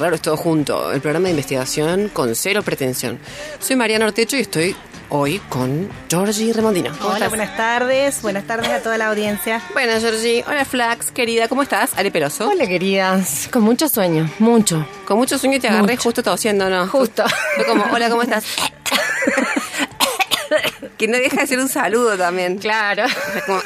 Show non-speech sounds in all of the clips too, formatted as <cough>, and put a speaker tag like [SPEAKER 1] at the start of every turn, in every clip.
[SPEAKER 1] Esto es raro, es todo junto. El programa de investigación con cero pretensión. Soy Mariana Ortecho y estoy hoy con Georgie Remondino. ¿Cómo
[SPEAKER 2] Hola,
[SPEAKER 1] estás?
[SPEAKER 2] buenas tardes. Buenas tardes a toda la audiencia.
[SPEAKER 1] Buenas, Georgie. Hola, Flax, querida. ¿Cómo estás? Ale Peroso.
[SPEAKER 3] Hola, queridas. Con mucho sueño, mucho.
[SPEAKER 1] Con mucho sueño te agarré
[SPEAKER 3] Mucho.
[SPEAKER 1] justo tosiendo, ¿no?
[SPEAKER 3] Justo.
[SPEAKER 1] Fue como, hola, ¿cómo estás? <laughs> que no deja de ser un saludo también.
[SPEAKER 3] Claro.
[SPEAKER 1] Como,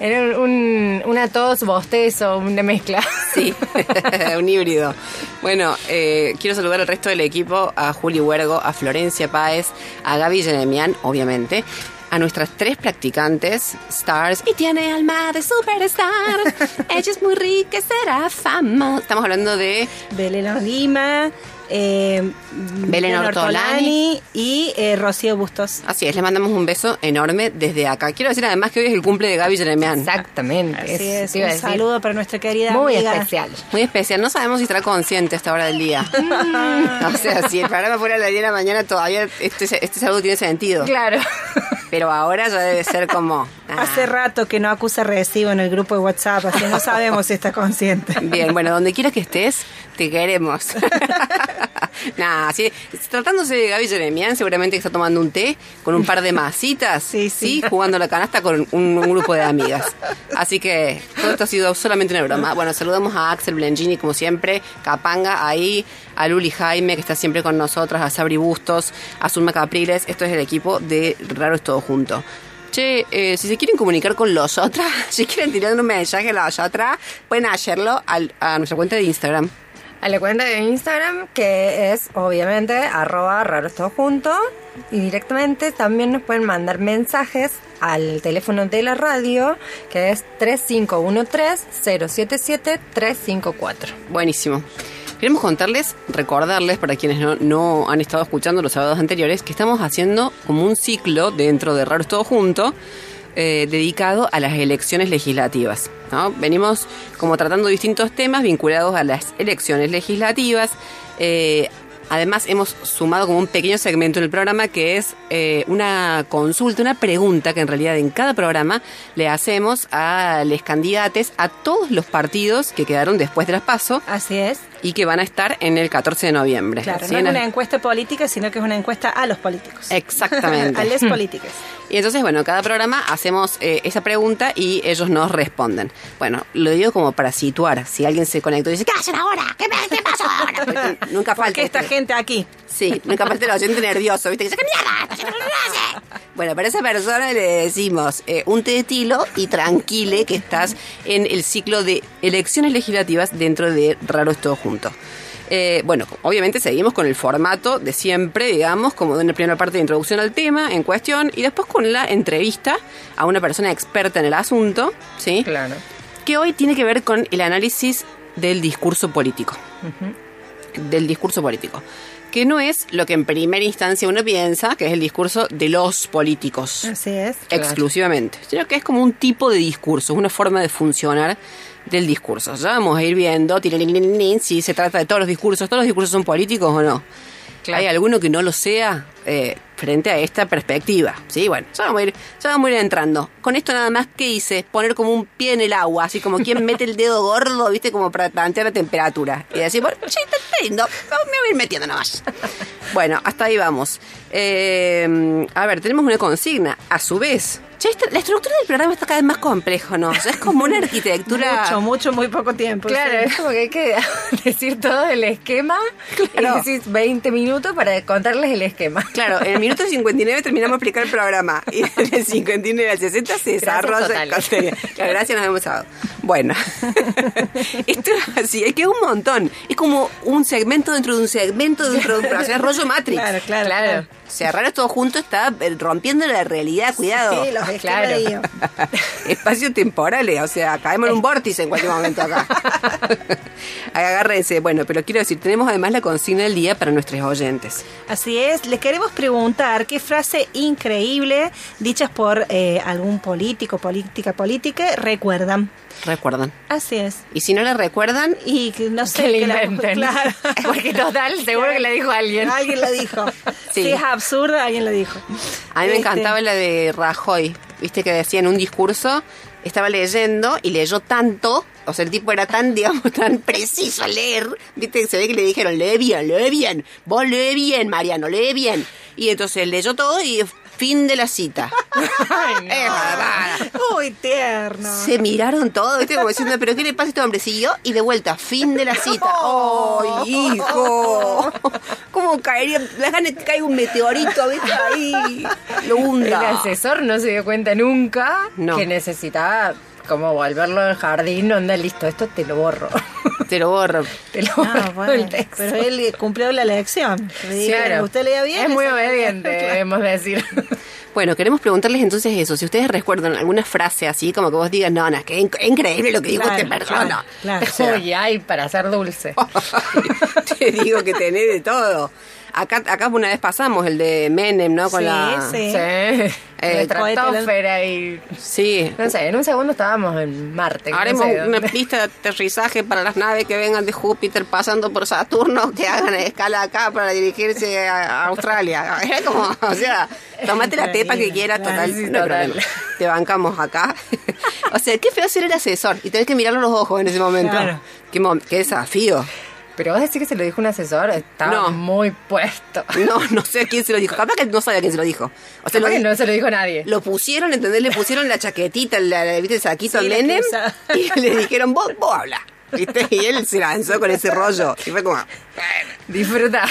[SPEAKER 3] Era un, un- una tos, bostezo, una mezcla.
[SPEAKER 1] Sí, <laughs> un híbrido. Bueno, eh, quiero saludar al resto del equipo, a Juli Huergo, a Florencia Páez, a Gaby Jeremian, obviamente, a nuestras tres practicantes, Stars, y tiene alma de superstar. <laughs> Ella es muy rica, y será fama. Estamos hablando de
[SPEAKER 2] Belén Lima, eh,
[SPEAKER 1] Belén Ortolani.
[SPEAKER 2] y eh, Rocío Bustos.
[SPEAKER 1] Así es, les mandamos un beso enorme desde acá. Quiero decir además que hoy es el cumple de Gaby Jeremian.
[SPEAKER 3] Exactamente.
[SPEAKER 2] Así es, un
[SPEAKER 3] decir.
[SPEAKER 2] saludo para nuestra querida
[SPEAKER 3] Muy
[SPEAKER 2] amiga.
[SPEAKER 3] especial.
[SPEAKER 1] Muy especial. No sabemos si estará consciente a esta hora del día. <laughs> o sea, si el programa fuera a las 10 de la mañana, todavía este, este saludo tiene sentido.
[SPEAKER 3] Claro.
[SPEAKER 1] Pero ahora ya debe ser como. <laughs> ah.
[SPEAKER 2] Hace rato que no acusa recibo en el grupo de WhatsApp, así no sabemos si está consciente.
[SPEAKER 1] Bien, bueno, donde quiera que estés, te queremos. <laughs> <laughs> Nada, sí, tratándose de Gaby Jeremian, seguramente está tomando un té con un par de masitas,
[SPEAKER 2] Sí, sí.
[SPEAKER 1] jugando a la canasta con un, un grupo de amigas. Así que todo esto ha sido solamente una broma. Bueno, saludamos a Axel Blengini, como siempre, Capanga, ahí, a Luli Jaime, que está siempre con nosotras, a Sabri Bustos, a Zulma Capriles. Esto es el equipo de Raro es Todo Junto. Che, eh, si se quieren comunicar con los otras, <laughs> si quieren tirar un mensaje a los otras, pueden hacerlo al- a nuestra cuenta de Instagram.
[SPEAKER 3] A la cuenta de Instagram, que es obviamente arroba raros todo junto. Y directamente también nos pueden mandar mensajes al teléfono de la radio, que es 3513-077-354.
[SPEAKER 1] Buenísimo. Queremos contarles, recordarles para quienes no, han estado escuchando los sábados anteriores, que estamos haciendo como un ciclo dentro de Raros Todo Junto, eh, dedicado a las elecciones legislativas. Venimos como tratando distintos temas vinculados a las elecciones legislativas. eh, Además, hemos sumado como un pequeño segmento en el programa que es eh, una consulta, una pregunta que en realidad en cada programa le hacemos a los candidatos a todos los partidos que quedaron después de las PASO
[SPEAKER 2] Así es.
[SPEAKER 1] Y que van a estar en el 14 de noviembre.
[SPEAKER 2] Claro,
[SPEAKER 1] ¿Sí?
[SPEAKER 2] no es una encuesta política, sino que es una encuesta a los políticos.
[SPEAKER 1] Exactamente. <laughs>
[SPEAKER 2] a les políticos.
[SPEAKER 1] Y entonces, bueno, cada programa hacemos eh, esa pregunta y ellos nos responden. Bueno, lo digo como para situar. Si alguien se conectó y dice, ¿qué hacen ahora? ¿Qué, me- qué pasó ahora? Porque <laughs> nunca
[SPEAKER 2] ¿Por
[SPEAKER 1] falta.
[SPEAKER 2] qué esta
[SPEAKER 1] este-
[SPEAKER 2] gente aquí?
[SPEAKER 1] Sí, nunca falta el oyente nervioso, ¿viste? Que dice, ¿qué mierda? ¿Qué hace?". Bueno, para esa persona le decimos eh, un té de tilo y tranquile que estás en el ciclo de elecciones legislativas dentro de Raro es Todo Eh, bueno, obviamente seguimos con el formato de siempre, digamos, como de una primera parte de introducción al tema en cuestión y después con la entrevista a una persona experta en el asunto, ¿sí?
[SPEAKER 3] Claro.
[SPEAKER 1] que hoy tiene que ver con el análisis del discurso político. Del discurso político. Que no es lo que en primera instancia uno piensa, que es el discurso de los políticos.
[SPEAKER 2] Así es.
[SPEAKER 1] Exclusivamente. Sino que es como un tipo de discurso, una forma de funcionar del discurso. Ya vamos a ir viendo si se trata de todos los discursos. ¿Todos los discursos son políticos o no? ¿Hay alguno que no lo sea eh, frente a esta perspectiva? Sí, bueno, ya vamos, a ir, vamos a ir entrando. Con esto nada más, ¿qué hice? Poner como un pie en el agua, así como quien mete el dedo gordo, ¿viste? Como para tantear la temperatura. Y decir, bueno, sí, está lindo, me voy a ir metiendo nomás. Bueno, hasta ahí vamos. Eh, a ver, tenemos una consigna. A su vez, la estructura del programa está cada vez más complejo, ¿no? O sea, es como una arquitectura. <laughs>
[SPEAKER 2] Mucho, mucho, muy poco tiempo.
[SPEAKER 3] Claro,
[SPEAKER 2] sí.
[SPEAKER 3] es como que hay que <laughs> decir todo el esquema
[SPEAKER 1] Claro.
[SPEAKER 3] y decís 20 minutos para contarles el esquema.
[SPEAKER 1] Claro, en el minuto 59 terminamos de explicar el programa y en el 59 al 60 se desarrolla el contenido. Claro, gracias, nos vemos sábado. Bueno, <laughs> esto es así, es que es un montón. Es como un segmento dentro de un segmento dentro de un programa. O sea, es rollo Matrix.
[SPEAKER 2] Claro, claro,
[SPEAKER 3] Claro.
[SPEAKER 1] Cerrar todo junto está rompiendo la realidad, cuidado.
[SPEAKER 2] Sí, los esquemas
[SPEAKER 3] Claro.
[SPEAKER 2] de guion. <laughs>
[SPEAKER 1] Espacios temporales, o sea, caemos en un vórtice en cualquier momento acá. <laughs> Agárrense. Bueno, pero quiero decir, tenemos además la consigna del día para nuestros oyentes.
[SPEAKER 2] Así es, les queremos preguntar qué frase increíble dichas por eh, algún político, política, política, recuerdan.
[SPEAKER 1] ¿Recuerdan?
[SPEAKER 2] Así es.
[SPEAKER 1] Y si no la recuerdan,
[SPEAKER 2] Y que no sé
[SPEAKER 3] Que le
[SPEAKER 2] que la-
[SPEAKER 3] inventen. <laughs>
[SPEAKER 2] claro. <laughs>
[SPEAKER 3] Porque total, seguro que le dijo alguien.
[SPEAKER 2] Alguien lo dijo. <laughs>
[SPEAKER 1] Sí.
[SPEAKER 2] Si es absurda, alguien lo dijo.
[SPEAKER 1] A mí me
[SPEAKER 2] Este,
[SPEAKER 1] encantaba la de Rajoy, viste que decía en un discurso, estaba leyendo y leyó tanto, o sea, el tipo era tan, digamos, <laughs> tan preciso a leer, viste se ve que le dijeron, lee bien, lee bien, vos lee bien, Mariano, lee bien. Y entonces leyó todo y fin de la cita. <laughs>
[SPEAKER 3] Ay, no.
[SPEAKER 1] Es bárbara.
[SPEAKER 2] Uy, tierno.
[SPEAKER 1] Se miraron todo, ¿viste? Como diciendo, ¿pero qué le pasa a este hombre? Siguió y de vuelta, fin de la cita. <laughs> ¡Ay, hijo! ¿Cómo caería? Las ganas que un meteorito, ¿viste? Ahí. Lo
[SPEAKER 3] El
[SPEAKER 1] hunda.
[SPEAKER 3] asesor no se dio cuenta nunca
[SPEAKER 1] No.
[SPEAKER 3] que necesitaba como volverlo al jardín, onda, listo, esto te lo borro. <laughs>
[SPEAKER 1] Te lo borro. <laughs>
[SPEAKER 3] te lo borro
[SPEAKER 2] Ah, bueno,
[SPEAKER 3] el texto.
[SPEAKER 2] pero él cumplió la lección. Le dijeron,
[SPEAKER 3] Claro.
[SPEAKER 2] Usted leía bien.
[SPEAKER 3] Es muy obediente, debemos decir. <laughs>
[SPEAKER 1] Bueno, queremos preguntarles entonces eso. Si ustedes recuerdan alguna frase así, como que vos digas, no, no, es que es inc- increíble lo que dijo
[SPEAKER 2] Claro,
[SPEAKER 1] esta persona.
[SPEAKER 2] claro, claro.
[SPEAKER 1] O sea,
[SPEAKER 3] Uy, ay, para ser dulce.
[SPEAKER 1] te digo que tenés de todo. Acá, acá una vez pasamos el de Menem, ¿no? Con
[SPEAKER 2] Sí,
[SPEAKER 1] la...
[SPEAKER 2] sí.
[SPEAKER 3] Sí.
[SPEAKER 1] Eh,
[SPEAKER 3] Estratosfera y.
[SPEAKER 1] Sí.
[SPEAKER 3] No sé, en un segundo estábamos en Marte. no
[SPEAKER 1] Haremos
[SPEAKER 3] sé
[SPEAKER 1] una pista de aterrizaje para las naves que vengan de Júpiter pasando por Saturno, que hagan escala acá para dirigirse a Australia. <laughs> Era como, o sea, tomate la pepa que quieras, total,
[SPEAKER 3] sí,
[SPEAKER 1] no
[SPEAKER 3] total.
[SPEAKER 1] problema. Te bancamos acá. <laughs> o sea, qué feo ser el asesor y tenés que mirarlo a los ojos en ese momento.
[SPEAKER 2] Claro.
[SPEAKER 1] Qué, mom- qué desafío.
[SPEAKER 3] Pero vos decís que se lo dijo un asesor, estaba
[SPEAKER 1] No.
[SPEAKER 3] muy puesto. <laughs>
[SPEAKER 1] No, no sé a quién se lo dijo. Capaz que no sabe a quién se lo dijo. O sea,
[SPEAKER 3] Capaz
[SPEAKER 1] lo,
[SPEAKER 3] que no se lo dijo nadie.
[SPEAKER 1] lo pusieron, ¿entendés? Le pusieron la chaquetita, la, la- ¿viste? el saquito al <laughs> y le dijeron, vos, vos habla. ¿Viste? Y él se lanzó con ese rollo. Y fue como,
[SPEAKER 3] Disfruta.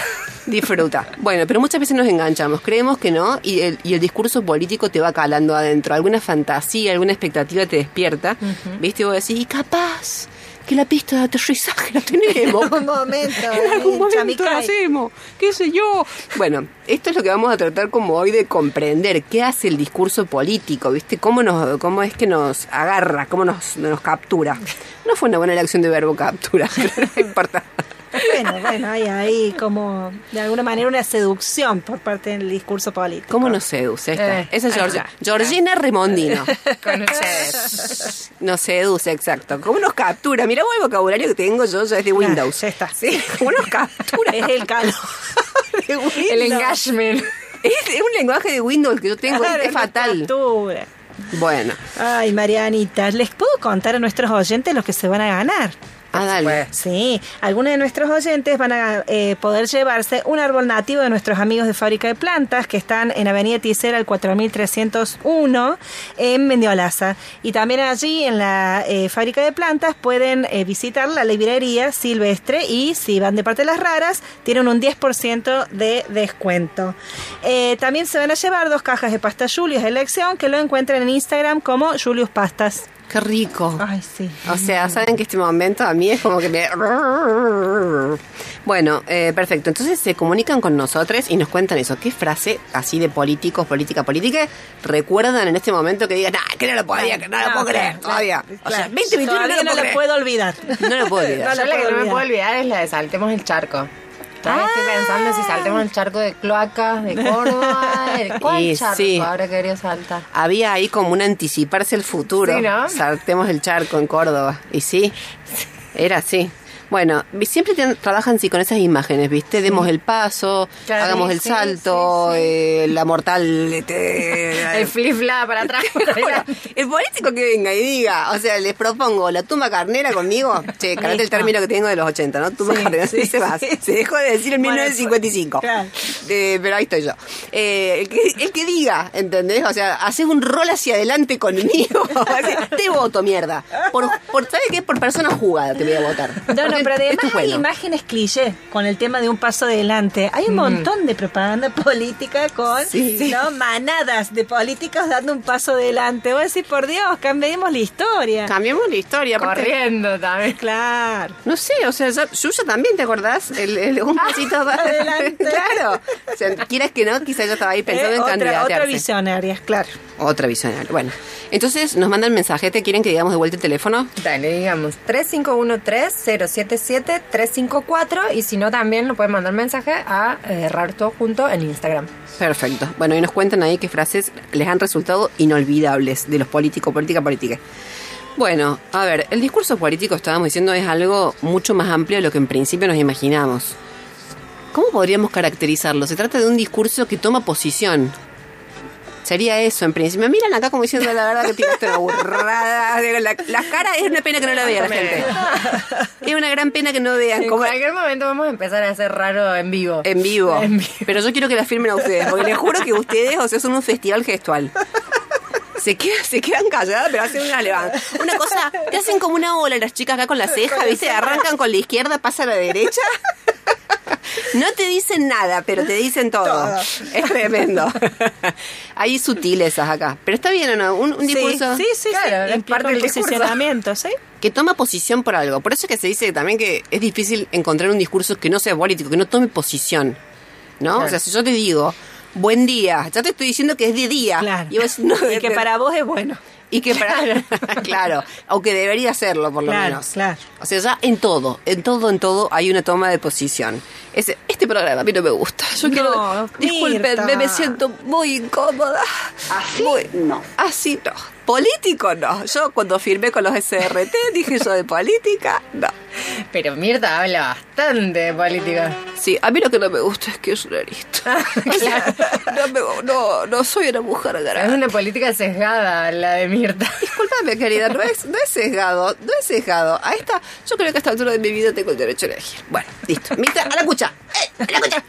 [SPEAKER 1] disfruta. Bueno, pero muchas veces nos enganchamos, creemos que no, y el, y el discurso político te va calando adentro. Alguna fantasía, alguna expectativa te despierta. ¿Viste? Y vos decís, y capaz que la pista de aterrizaje la tenemos. <laughs>
[SPEAKER 2] En algún momento.
[SPEAKER 1] En algún momento
[SPEAKER 2] Chamicay.
[SPEAKER 1] hacemos, qué sé yo. Bueno, esto es lo que vamos a tratar como hoy de comprender qué hace el discurso político, ¿viste? Cómo nos cómo es que nos agarra, cómo nos, nos captura. No fue una buena elección de verbo captura, pero <laughs> no importa.
[SPEAKER 2] Bueno, bueno, hay ahí como de alguna manera una seducción por parte del discurso político.
[SPEAKER 1] ¿Cómo nos seduce? Está.
[SPEAKER 3] Eh,
[SPEAKER 1] Esa es
[SPEAKER 3] ahí
[SPEAKER 1] Georgi-
[SPEAKER 3] está.
[SPEAKER 1] Georgina Remondino. <laughs>
[SPEAKER 3] Con ustedes.
[SPEAKER 1] Nos seduce, exacto. ¿Cómo nos captura? Mira el vocabulario que tengo yo ya es de Windows.
[SPEAKER 2] ya está.
[SPEAKER 1] Sí, ¿cómo nos captura?
[SPEAKER 2] Es el calor. <laughs>
[SPEAKER 1] de.
[SPEAKER 3] El engagement.
[SPEAKER 1] Es, es un lenguaje de Windows que yo tengo,
[SPEAKER 2] Claro,
[SPEAKER 1] es fatal.
[SPEAKER 2] captura.
[SPEAKER 1] Bueno,
[SPEAKER 2] Ay, Marianita, ¿les puedo contar a nuestros oyentes los que se van a ganar?
[SPEAKER 1] Ah, dale.
[SPEAKER 2] Sí, algunos de nuestros oyentes van a eh, poder llevarse un árbol nativo de nuestros amigos de Fábrica de Plantas que están en Avenida Ticera al 4301 en Mendiolaza. Y también allí en la eh, Fábrica de Plantas pueden eh, visitar la librería silvestre y si van de parte de las raras tienen un 10% de descuento. También se van a llevar dos cajas de pasta Julius de elección que lo encuentran en Instagram como Julius Pastas.
[SPEAKER 1] Qué rico.
[SPEAKER 2] Ay, sí.
[SPEAKER 1] O sea, saben que este momento a mí es como que me... Bueno, eh, perfecto. Entonces se comunican con nosotros y nos cuentan eso. ¿Qué frase así de políticos, política, política recuerdan en este momento que digan, ah, que no lo podía, que no lo puedo creer todavía? O sea, 2021
[SPEAKER 2] Todavía
[SPEAKER 1] no lo
[SPEAKER 2] no
[SPEAKER 1] puedo
[SPEAKER 2] lo puedo olvidar.
[SPEAKER 1] No lo puedo olvidar.
[SPEAKER 2] No
[SPEAKER 3] la que
[SPEAKER 2] puedo
[SPEAKER 3] no me puedo olvidar es la de saltemos el charco. Todavía estoy pensando si saltemos el charco de cloacas de <laughs> Córdoba. ¿El- ¿Cuál
[SPEAKER 1] Y
[SPEAKER 3] charco
[SPEAKER 1] sí.
[SPEAKER 3] ahora quería saltar?
[SPEAKER 1] Había ahí como un anticiparse el futuro.
[SPEAKER 3] Sí, ¿no?
[SPEAKER 1] Saltemos el charco en Córdoba. Y sí, <laughs> era así. Bueno, siempre te- trabajan sí con esas imágenes, ¿viste? Demos el paso,
[SPEAKER 3] Claro,
[SPEAKER 1] hagamos
[SPEAKER 3] sí,
[SPEAKER 1] el salto, eh, la mortal... este, <laughs>
[SPEAKER 3] El flip flap para atrás. <laughs>
[SPEAKER 1] El político que venga y diga, o sea, les propongo la tumba carnera conmigo. Che, carate el término que tengo de los 80, ¿no? Tumba carnera, <laughs> se va. Se dejó de decir en
[SPEAKER 2] Bueno,
[SPEAKER 1] 1955.
[SPEAKER 2] claro.
[SPEAKER 1] Eh, pero ahí estoy yo. Eh, el, que, el que diga, ¿entendés? O sea, haces un rol hacia adelante conmigo. Te voto, mierda. Por, por, ¿Sabes qué? Por persona jugada te voy a votar.
[SPEAKER 2] No, no,
[SPEAKER 1] Porque
[SPEAKER 2] pero además hay imágenes cliché con el tema de un paso adelante. Hay un montón de propaganda <laughs> política con
[SPEAKER 1] Sí.
[SPEAKER 2] ¿no? manadas de políticos dando un paso adelante. Voy a decir, por Dios, cambiemos la historia.
[SPEAKER 1] Cambiemos la historia.
[SPEAKER 3] Corriendo también.
[SPEAKER 2] Claro.
[SPEAKER 1] No sé, o sea, ya- Yuya también, ¿te acordás? El, el- un <laughs> pasito más
[SPEAKER 2] adelante. <laughs>
[SPEAKER 1] claro. O sea, quieras que no, quizás yo estaba ahí pensando
[SPEAKER 2] Eh,
[SPEAKER 1] en
[SPEAKER 2] otra,
[SPEAKER 1] candidatearse.
[SPEAKER 2] otra visionaria, claro.
[SPEAKER 1] Otra visionaria. Bueno, entonces nos mandan mensaje. ¿Te quieren que digamos de vuelta el teléfono?
[SPEAKER 3] Dale, digamos 3513-077-354 y si no también nos pueden mandar mensaje a eh, Raro Todo Junto en Instagram.
[SPEAKER 1] Perfecto. Bueno, y nos cuentan ahí qué frases les han resultado inolvidables de los políticos, política, política. Bueno, a ver, el discurso político, estábamos diciendo, es algo mucho más amplio de lo que en principio nos imaginamos. ¿Cómo podríamos caracterizarlo? Se trata de un discurso que toma posición. Sería eso, en principio. Me miran acá como diciendo la verdad que tiraste una burrada. <laughs> La, la cara es una pena que no la vea la gente. Es una gran pena que no vean
[SPEAKER 3] En cualquier momento vamos a empezar a hacer raro en vivo.
[SPEAKER 1] en vivo.
[SPEAKER 3] En vivo.
[SPEAKER 1] Pero yo quiero que la firmen a ustedes, porque les juro que ustedes, o sea, son un festival gestual. Se quedan, se quedan calladas, pero hacen una levanta. Una cosa, te hacen como una ola las chicas acá con la ceja, ¿viste? Arrancan con la izquierda, pasan a la derecha. No te dicen nada, pero te dicen todo. Es tremendo. Hay sutilezas acá. Pero está bien o no, un, un discurso
[SPEAKER 2] Sí, sí, sí.
[SPEAKER 3] Claro,
[SPEAKER 2] sí.
[SPEAKER 3] parte del
[SPEAKER 2] posicionamiento, ¿sí?
[SPEAKER 1] que toma posición por algo. Por eso es que se dice también que es difícil encontrar un discurso que no sea político, que no tome posición. ¿No?
[SPEAKER 3] Claro.
[SPEAKER 1] O sea, si yo te digo, buen día, ya te estoy diciendo que es de día.
[SPEAKER 2] Claro.
[SPEAKER 1] Y, vos, no, <laughs>
[SPEAKER 2] y que para vos es bueno.
[SPEAKER 1] Y que para. <laughs> claro, aunque debería serlo, por lo
[SPEAKER 2] Claro,
[SPEAKER 1] menos.
[SPEAKER 2] claro.
[SPEAKER 1] O sea, ya en todo, en todo, en todo hay una toma de posición. Ese, este programa a mí no me gusta. Yo
[SPEAKER 2] No,
[SPEAKER 1] quiero. Disculpenme, me siento muy incómoda. Así no. Así no. Político no. Yo cuando firmé con los SRT dije yo de política, no.
[SPEAKER 3] Pero Mirta habla bastante de política.
[SPEAKER 1] Sí, a mí lo que no me gusta es que es una lista. <laughs> no, me- no, no soy una mujer
[SPEAKER 3] Es
[SPEAKER 1] grande.
[SPEAKER 3] una política sesgada la de Mirta.
[SPEAKER 1] Disculpame, querida, no es, no es sesgado, no es sesgado. A esta, yo creo que a esta altura de mi vida tengo el derecho a elegir. Bueno, listo. Mirta, a la cucha. Eh, a la cucha.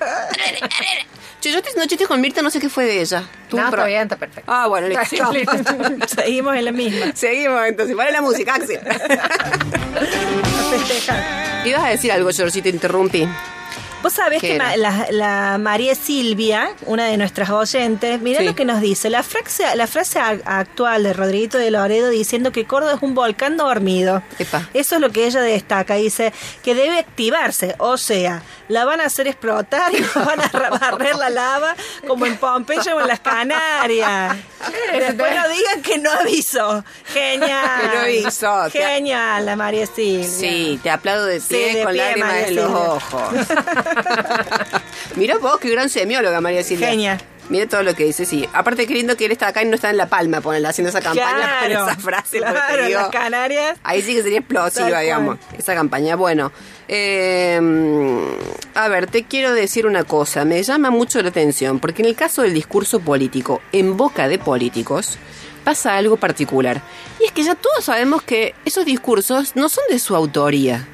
[SPEAKER 1] Che, yo estoy haciendo chistes con Mirta, no sé qué fue de ella. Tuvo
[SPEAKER 3] No,
[SPEAKER 1] pro-
[SPEAKER 3] está perfecto.
[SPEAKER 1] Ah, bueno, listo. <laughs> <laughs>
[SPEAKER 2] Seguimos en la misma.
[SPEAKER 1] Seguimos entonces. Vale la música, Axel. <laughs> Ibas a decir algo, George, si te interrumpí.
[SPEAKER 2] Vos sabés
[SPEAKER 1] ¿Qué
[SPEAKER 2] que ma- la, la María Silvia, una de nuestras oyentes, mirá
[SPEAKER 1] Sí.
[SPEAKER 2] lo que nos dice. La frase, la frase actual de Rodriguito de Loredo diciendo que Córdoba es un volcán dormido.
[SPEAKER 1] Epa.
[SPEAKER 2] Eso es lo que ella destaca. Dice que debe activarse. O sea, la van a hacer explotar y <laughs> van a barrer la lava como en Pompeya o en las Canarias. <laughs> Después no digan que no avisó. Genial.
[SPEAKER 1] Que no avisó. Te-
[SPEAKER 2] Genial, la María Silvia.
[SPEAKER 1] Sí, te aplaudo de pie
[SPEAKER 2] Sí, de
[SPEAKER 1] con
[SPEAKER 2] pie,
[SPEAKER 1] lágrimas en los ojos. <laughs> <laughs> Mirá vos, qué gran semióloga, María Silvia.
[SPEAKER 2] Genial.
[SPEAKER 1] Mira todo lo que dice, sí. Aparte, qué lindo que él está acá y no está en La Palma, ponele, haciendo esa campaña
[SPEAKER 2] Claro,
[SPEAKER 1] con esa frase.
[SPEAKER 2] claro,
[SPEAKER 1] digo,
[SPEAKER 2] las Canarias.
[SPEAKER 1] Ahí sí que sería explosiva, digamos, esa campaña. Bueno, eh, a ver, te quiero decir una cosa. Me llama mucho la atención, porque en el caso del discurso político, en boca de políticos, pasa algo particular. Y es que ya todos sabemos que esos discursos no son de su autoría,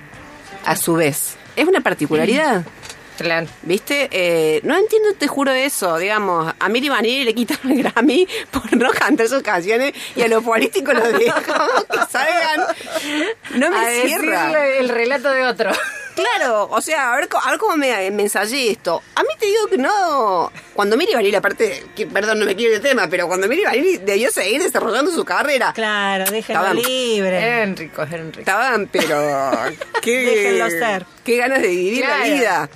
[SPEAKER 1] a su vez. Es una particularidad. <laughs>
[SPEAKER 3] Claro.
[SPEAKER 1] ¿Viste? Eh, no entiendo, te juro eso. Digamos, a Miri Vanilli le quitan el Grammy por no cantar sus canciones y a los políticos los <laughs> dejamos que salgan. No me
[SPEAKER 3] a
[SPEAKER 1] cierra.
[SPEAKER 3] decirle el relato de otro.
[SPEAKER 1] Claro, o sea, a ver, a ver cómo me, me ensayé esto. A mí te digo que no. Cuando Miri Vanilli, aparte, que, perdón, no me quiero de tema, pero cuando Miri Vanilli debió seguir desarrollando su carrera,
[SPEAKER 2] Claro, déjenlo
[SPEAKER 1] Estaban-
[SPEAKER 2] libre.
[SPEAKER 3] Eran ricos, eran ricos.
[SPEAKER 1] estaban, pero. <laughs> Qué,
[SPEAKER 2] Déjenlo ser.
[SPEAKER 1] Qué ganas de vivir
[SPEAKER 3] Claro.
[SPEAKER 1] la vida.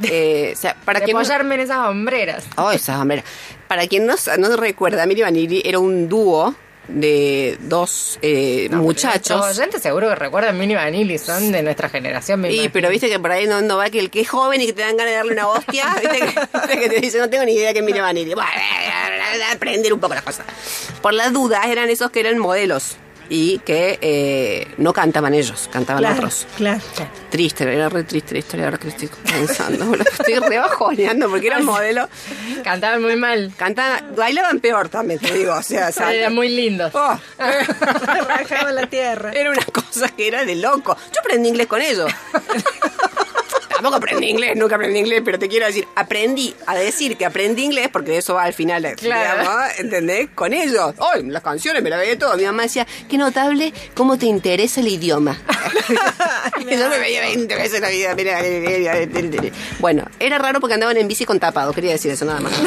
[SPEAKER 1] <laughs> Eh, o sea, para que no-
[SPEAKER 3] apoyarme en esas hombreras. <laughs>
[SPEAKER 1] Oh, esa hombre. Para quien no, no recuerda, Miri Vanilli era un dúo de dos eh,
[SPEAKER 3] No,
[SPEAKER 1] muchachos.
[SPEAKER 3] Los oyentes seguro que recuerdan Mini Vanilli, son de nuestra generación. imagino.
[SPEAKER 1] pero viste que por ahí no, no va que el que es joven y que te dan ganas de darle una hostia, <laughs> viste que, que te dice, no tengo ni idea que es Miri Vanilli. Bueno, aprender un poco la cosa. Por las dudas, eran esos que eran modelos y que eh, no cantaban ellos, cantaban
[SPEAKER 2] Claro,
[SPEAKER 1] otros.
[SPEAKER 2] claro.
[SPEAKER 1] Triste, era re triste la historia ahora que estoy pensando. Estoy re bajoneando porque eran modelos.
[SPEAKER 3] Cantaban muy mal.
[SPEAKER 1] Cantaban, bailaban peor también, te digo. O sea,
[SPEAKER 3] Eran muy lindos.
[SPEAKER 1] Oh, <laughs>
[SPEAKER 2] la tierra.
[SPEAKER 1] era una cosa que era de loco. Yo aprendí inglés con ellos. <laughs> tampoco aprendí inglés, nunca aprendí inglés, pero te quiero decir, aprendí a decir que aprendí inglés porque eso va al final,
[SPEAKER 3] Claro.
[SPEAKER 1] digamos, ¿entendés? Con ellos. Hoy las canciones me las veía todo. Mi mamá decía, qué notable cómo te interesa el idioma. <laughs> Yo me veía 20 veces la vida. mira, mira, mira, mira. Bueno, era raro porque andaban en bici con tapado, quería decir eso nada más. <laughs>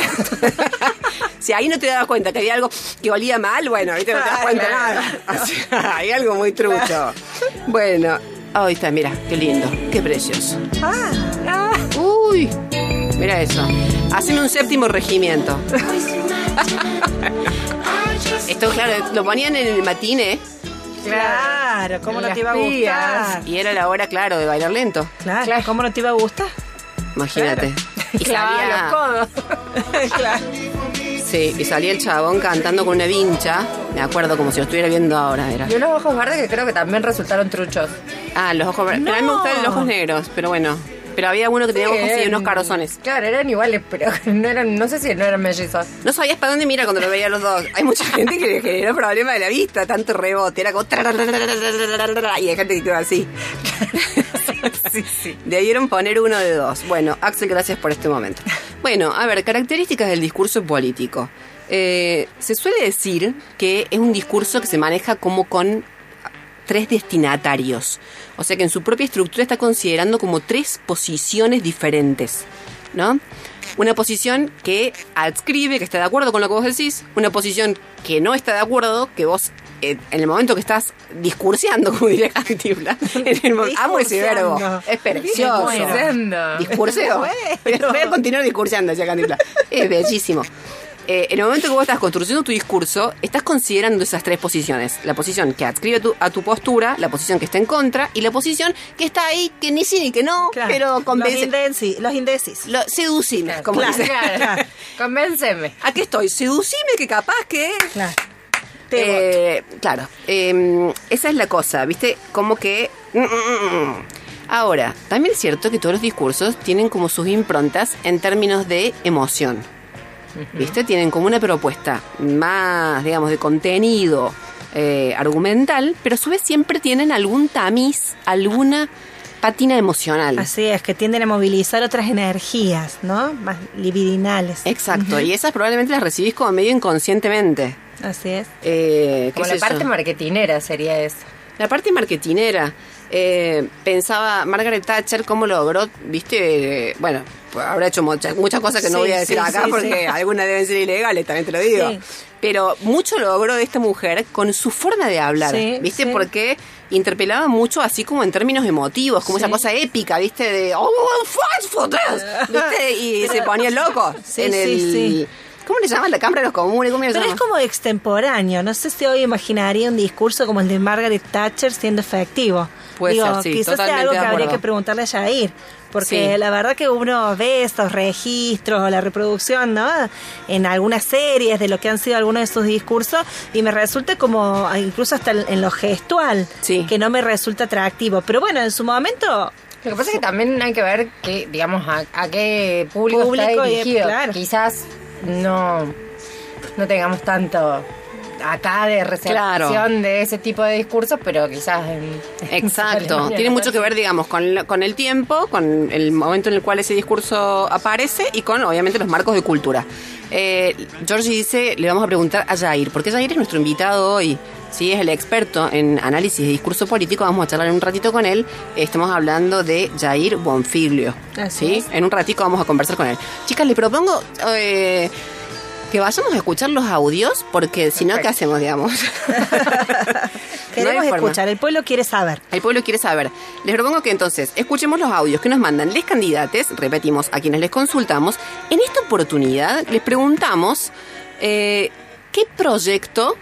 [SPEAKER 1] Si ahí no te dabas cuenta que había algo que olía mal, bueno, ahorita no te das cuenta nada. O sea, hay algo muy trucho. Bueno, ahí está, mira, qué lindo, qué precioso. Uy, mira eso. Haceme un séptimo regimiento. <laughs> Esto, claro, lo ponían en el matine
[SPEAKER 2] Claro, ¿cómo no te iba a gustar?
[SPEAKER 1] y era la hora, claro, de bailar lento.
[SPEAKER 2] Claro,
[SPEAKER 3] Claro.
[SPEAKER 2] ¿cómo no te iba a gustar?
[SPEAKER 1] Imagínate. Y <laughs>
[SPEAKER 3] Clavaba
[SPEAKER 1] salía,
[SPEAKER 3] los codos. <laughs>
[SPEAKER 2] claro.
[SPEAKER 1] Sí, y salía el chabón cantando con una vincha. Me acuerdo como si lo estuviera viendo ahora. Era.
[SPEAKER 3] Y unos ojos verdes que creo que también resultaron truchos.
[SPEAKER 1] Ah, los ojos. Pero a mí me gustaban los ojos negros, pero bueno. Pero había uno que tenía ojos así,
[SPEAKER 3] eran-
[SPEAKER 1] unos carozones.
[SPEAKER 3] Claro, eran iguales, pero <laughs> no eran, no sé si no eran mellizos.
[SPEAKER 1] No sabías para dónde mira cuando lo veía los dos. Hay mucha <laughs> gente que le generó problema de la vista, tanto rebote. Era como. Y hay gente que quedó así.
[SPEAKER 3] Sí, sí.
[SPEAKER 1] Debieron poner uno de dos. Bueno, Axel, gracias por este momento. Bueno, a ver, características del discurso político. Eh, se suele decir que es un discurso que se maneja como con tres destinatarios. O sea que en su propia estructura está considerando como tres posiciones diferentes, ¿no? Una posición que adscribe, que está de acuerdo con lo que vos decís, una posición que no está de acuerdo, que vos eh, en el momento que estás discurseando, <laughs> como diría Cantibla, en el mo- amo ese verbo, es precioso. Discurseo. <laughs> Voy a continuar discurseando, decía Cantibla. Es bellísimo. Eh, en el momento que vos estás construyendo tu discurso, estás considerando esas tres posiciones. La posición que adscribe tu- a tu postura, la posición que está en contra y la posición que está ahí, que ni sí ni que no,
[SPEAKER 2] Claro.
[SPEAKER 1] pero
[SPEAKER 2] Los,
[SPEAKER 1] convence.
[SPEAKER 2] indeci- los indecis.
[SPEAKER 1] Lo, seducime, como
[SPEAKER 3] Claro,
[SPEAKER 1] dice.
[SPEAKER 3] claro. <laughs> Convénceme.
[SPEAKER 1] Aquí estoy, seducime que capaz que... Eh, claro, eh, esa es la cosa, ¿viste? Como que... mm, mm, mm. Ahora, también es cierto que todos los discursos tienen como sus improntas en términos de emoción. ¿Viste? Tienen como una propuesta más, digamos, de contenido eh, argumental, pero a su vez siempre tienen algún tamiz, alguna pátina emocional.
[SPEAKER 2] Así es, que tienden a movilizar otras energías, ¿no? Más libidinales.
[SPEAKER 1] Exacto, y esas probablemente las recibís como medio inconscientemente.
[SPEAKER 2] Así es.
[SPEAKER 1] Eh,
[SPEAKER 3] Como la parte marketinera sería eso.
[SPEAKER 1] La parte marketinera. Eh, pensaba Margaret Thatcher cómo logró, viste, eh, bueno, pues habrá hecho muchas, muchas cosas que no
[SPEAKER 2] Sí,
[SPEAKER 1] voy a decir
[SPEAKER 2] sí,
[SPEAKER 1] acá
[SPEAKER 2] sí,
[SPEAKER 1] porque algunas deben ser ilegales, también te lo digo. Pero mucho logró de esta mujer con su forma de hablar, viste, porque interpelaba mucho así como en términos emotivos, como esa cosa épica, viste, de oh, oh, this", viste, y <laughs> se ponía loco en el. ¿Cómo le llaman la Cámara de los Comunes? ¿Cómo le
[SPEAKER 2] Pero es como extemporáneo. No sé si hoy imaginaría un discurso como el de Margaret Thatcher siendo efectivo.
[SPEAKER 1] Puede
[SPEAKER 2] Digo,
[SPEAKER 1] ser, sí,
[SPEAKER 2] quizás sea algo que habría que preguntarle a Jair. Porque
[SPEAKER 1] Sí.
[SPEAKER 2] la verdad que uno ve estos registros o la reproducción, ¿no? En algunas series de lo que han sido algunos de sus discursos y me resulta como, incluso hasta en lo gestual,
[SPEAKER 1] Sí.
[SPEAKER 2] que no me resulta atractivo. Pero bueno, en su momento
[SPEAKER 3] Lo que pasa es que también hay que ver que, digamos, a, a qué público,
[SPEAKER 2] Público
[SPEAKER 3] está
[SPEAKER 2] y-
[SPEAKER 3] dirigido.
[SPEAKER 2] claro.
[SPEAKER 3] Quizás no, no tengamos tanto acá de recepción
[SPEAKER 1] Claro.
[SPEAKER 3] de ese tipo de discursos, pero quizás en, <laughs>
[SPEAKER 1] Exacto,
[SPEAKER 3] Alemania,
[SPEAKER 1] tiene mucho que ver, digamos, con, con el tiempo, con el momento en el cual ese discurso aparece y con, obviamente, los marcos de cultura. Eh, Georgie dice, le vamos a preguntar a Jair, porque Jair es nuestro invitado hoy. Sí, es el experto en análisis de discurso político. Vamos a charlar un ratito con él. Estamos hablando de Jair Bonfiglio.
[SPEAKER 2] Así
[SPEAKER 1] ¿sí? En un ratito vamos a conversar con él. Chicas, le propongo eh, que vayamos a escuchar los audios, porque si no, ¿qué hacemos, digamos? <laughs>
[SPEAKER 2] queremos
[SPEAKER 1] No
[SPEAKER 2] escuchar, el pueblo quiere saber.
[SPEAKER 1] El pueblo quiere saber. Les propongo que entonces escuchemos los audios que nos mandan les candidates, repetimos, a quienes les consultamos. En esta oportunidad les preguntamos eh, qué proyecto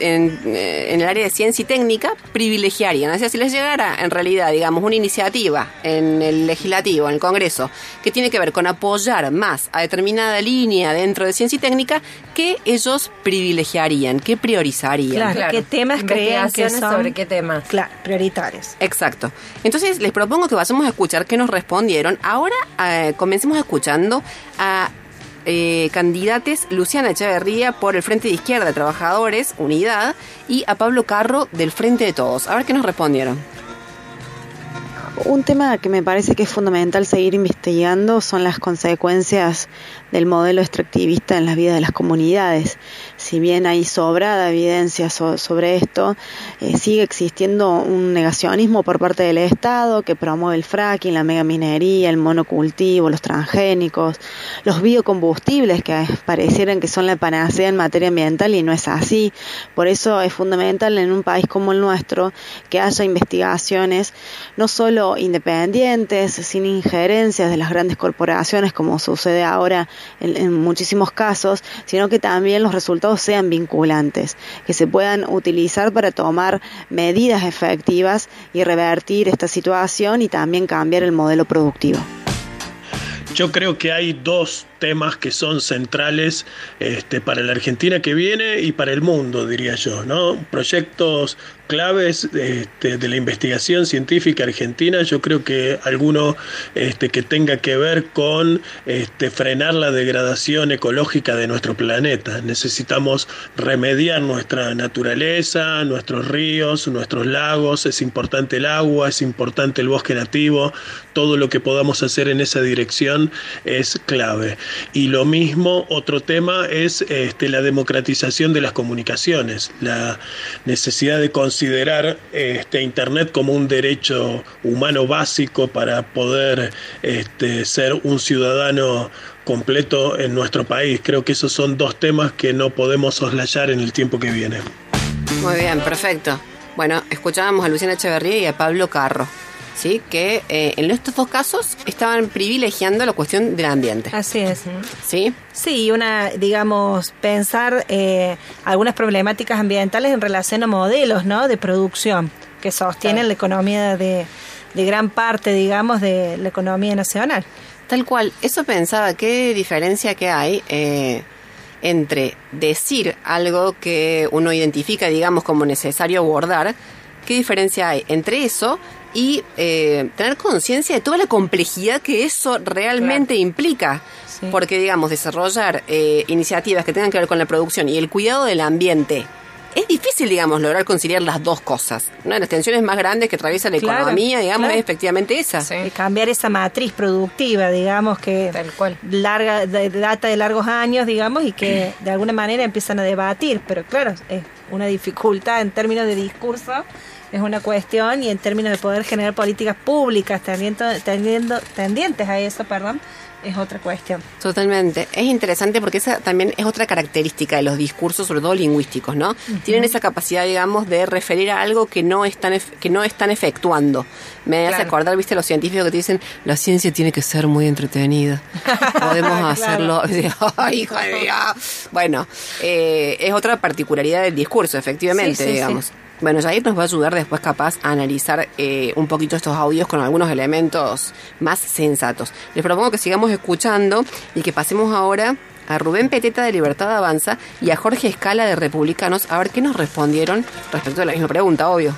[SPEAKER 1] en, eh, en el área de ciencia y técnica privilegiarían. O sea, si les llegara en realidad, digamos, una iniciativa en el legislativo, en el Congreso, que tiene que ver con apoyar más a determinada línea dentro de ciencia y técnica, ¿qué ellos privilegiarían? ¿Qué priorizarían?
[SPEAKER 2] Claro. ¿qué temas creen que son?
[SPEAKER 3] sobre qué temas?
[SPEAKER 2] Claro, prioritarios.
[SPEAKER 1] Exacto. Entonces les propongo que vayamos a escuchar qué nos respondieron. Ahora eh, comencemos escuchando a eh, candidates Luciana Echeverría por el Frente de Izquierda, Trabajadores, Unidad, y a Pablo Carro del Frente de Todos. A ver qué nos respondieron.
[SPEAKER 4] Un tema que me parece que es fundamental seguir investigando son las consecuencias del modelo extractivista en la vida de las comunidades. Si bien hay sobrada evidencia sobre esto, eh, sigue existiendo un negacionismo por parte del Estado que promueve el fracking, la megaminería, el monocultivo, los transgénicos, los biocombustibles que parecieran que son la panacea en materia ambiental y no es así. Por eso es fundamental en un país como el nuestro que haya investigaciones no solo independientes, sin injerencias de las grandes corporaciones como sucede ahora en, muchísimos casos, sino que también los resultados sean vinculantes, que se puedan utilizar para tomar medidas efectivas y revertir esta situación y también cambiar el modelo productivo.
[SPEAKER 5] Yo creo que hay dos temas que son centrales este, para la Argentina que viene y para el mundo, diría yo, ¿no? Proyectos claves este, de la investigación científica argentina, yo creo que alguno este, que tenga que ver con este, frenar la degradación ecológica de nuestro planeta. Necesitamos remediar nuestra naturaleza, nuestros ríos, nuestros lagos, es importante el agua, es importante el bosque nativo, todo lo que podamos hacer en esa dirección es clave. Y lo mismo, otro tema es la democratización de las comunicaciones, la necesidad de considerar este, Internet como un derecho humano básico para poder este, ser un ciudadano completo en nuestro país. Creo que esos son dos temas que no podemos soslayar en el tiempo que viene.
[SPEAKER 1] Muy bien, perfecto. Bueno, escuchábamos a Luciana Echeverría y a Pablo Carro. ¿Sí? que eh, en estos dos casos estaban privilegiando la cuestión del ambiente.
[SPEAKER 2] Así es.
[SPEAKER 1] ¿Sí?
[SPEAKER 2] Sí, una, digamos, pensar eh, algunas problemáticas ambientales en relación a modelos ¿no? de producción que sostienen la economía de, de gran parte, digamos, de la economía nacional.
[SPEAKER 1] Tal cual, eso pensaba, qué diferencia que hay eh, entre decir algo que uno identifica, digamos, como necesario abordar, qué diferencia hay entre eso y eh, tener conciencia de toda la complejidad que eso realmente implica. Porque, digamos, desarrollar eh, iniciativas que tengan que ver con la producción y el cuidado del ambiente. Es difícil, digamos, lograr conciliar las dos cosas. Una de las tensiones más grandes que atraviesa la economía, digamos, es efectivamente esa.
[SPEAKER 2] cambiar esa matriz productiva, digamos, que larga data de largos años, digamos, y que <clears throat> de alguna manera empiezan a debatir. Pero claro, es una dificultad en términos de discurso es una cuestión y en términos de poder generar políticas públicas tendiendo, tendiendo, tendientes a eso, perdón, es otra cuestión.
[SPEAKER 1] Totalmente. Es interesante porque esa también es otra característica de los discursos, sobre todo lingüísticos, ¿no? Tienen esa capacidad, digamos, de referir a algo que no están, que no están efectuando. Me hace acordar, viste, los científicos que te dicen, la ciencia tiene que ser muy entretenida. Podemos <laughs> hacerlo. <laughs> Ay, Bueno, eh, es otra particularidad del discurso, efectivamente, digamos. Bueno, Jair nos va a ayudar después capaz a analizar eh, un poquito estos audios con algunos elementos más sensatos. Les propongo que sigamos escuchando y que pasemos ahora a Rubén Peteta de Libertad Avanza y a Jorge Escala de Republicanos a ver qué nos respondieron respecto a la misma pregunta, obvio.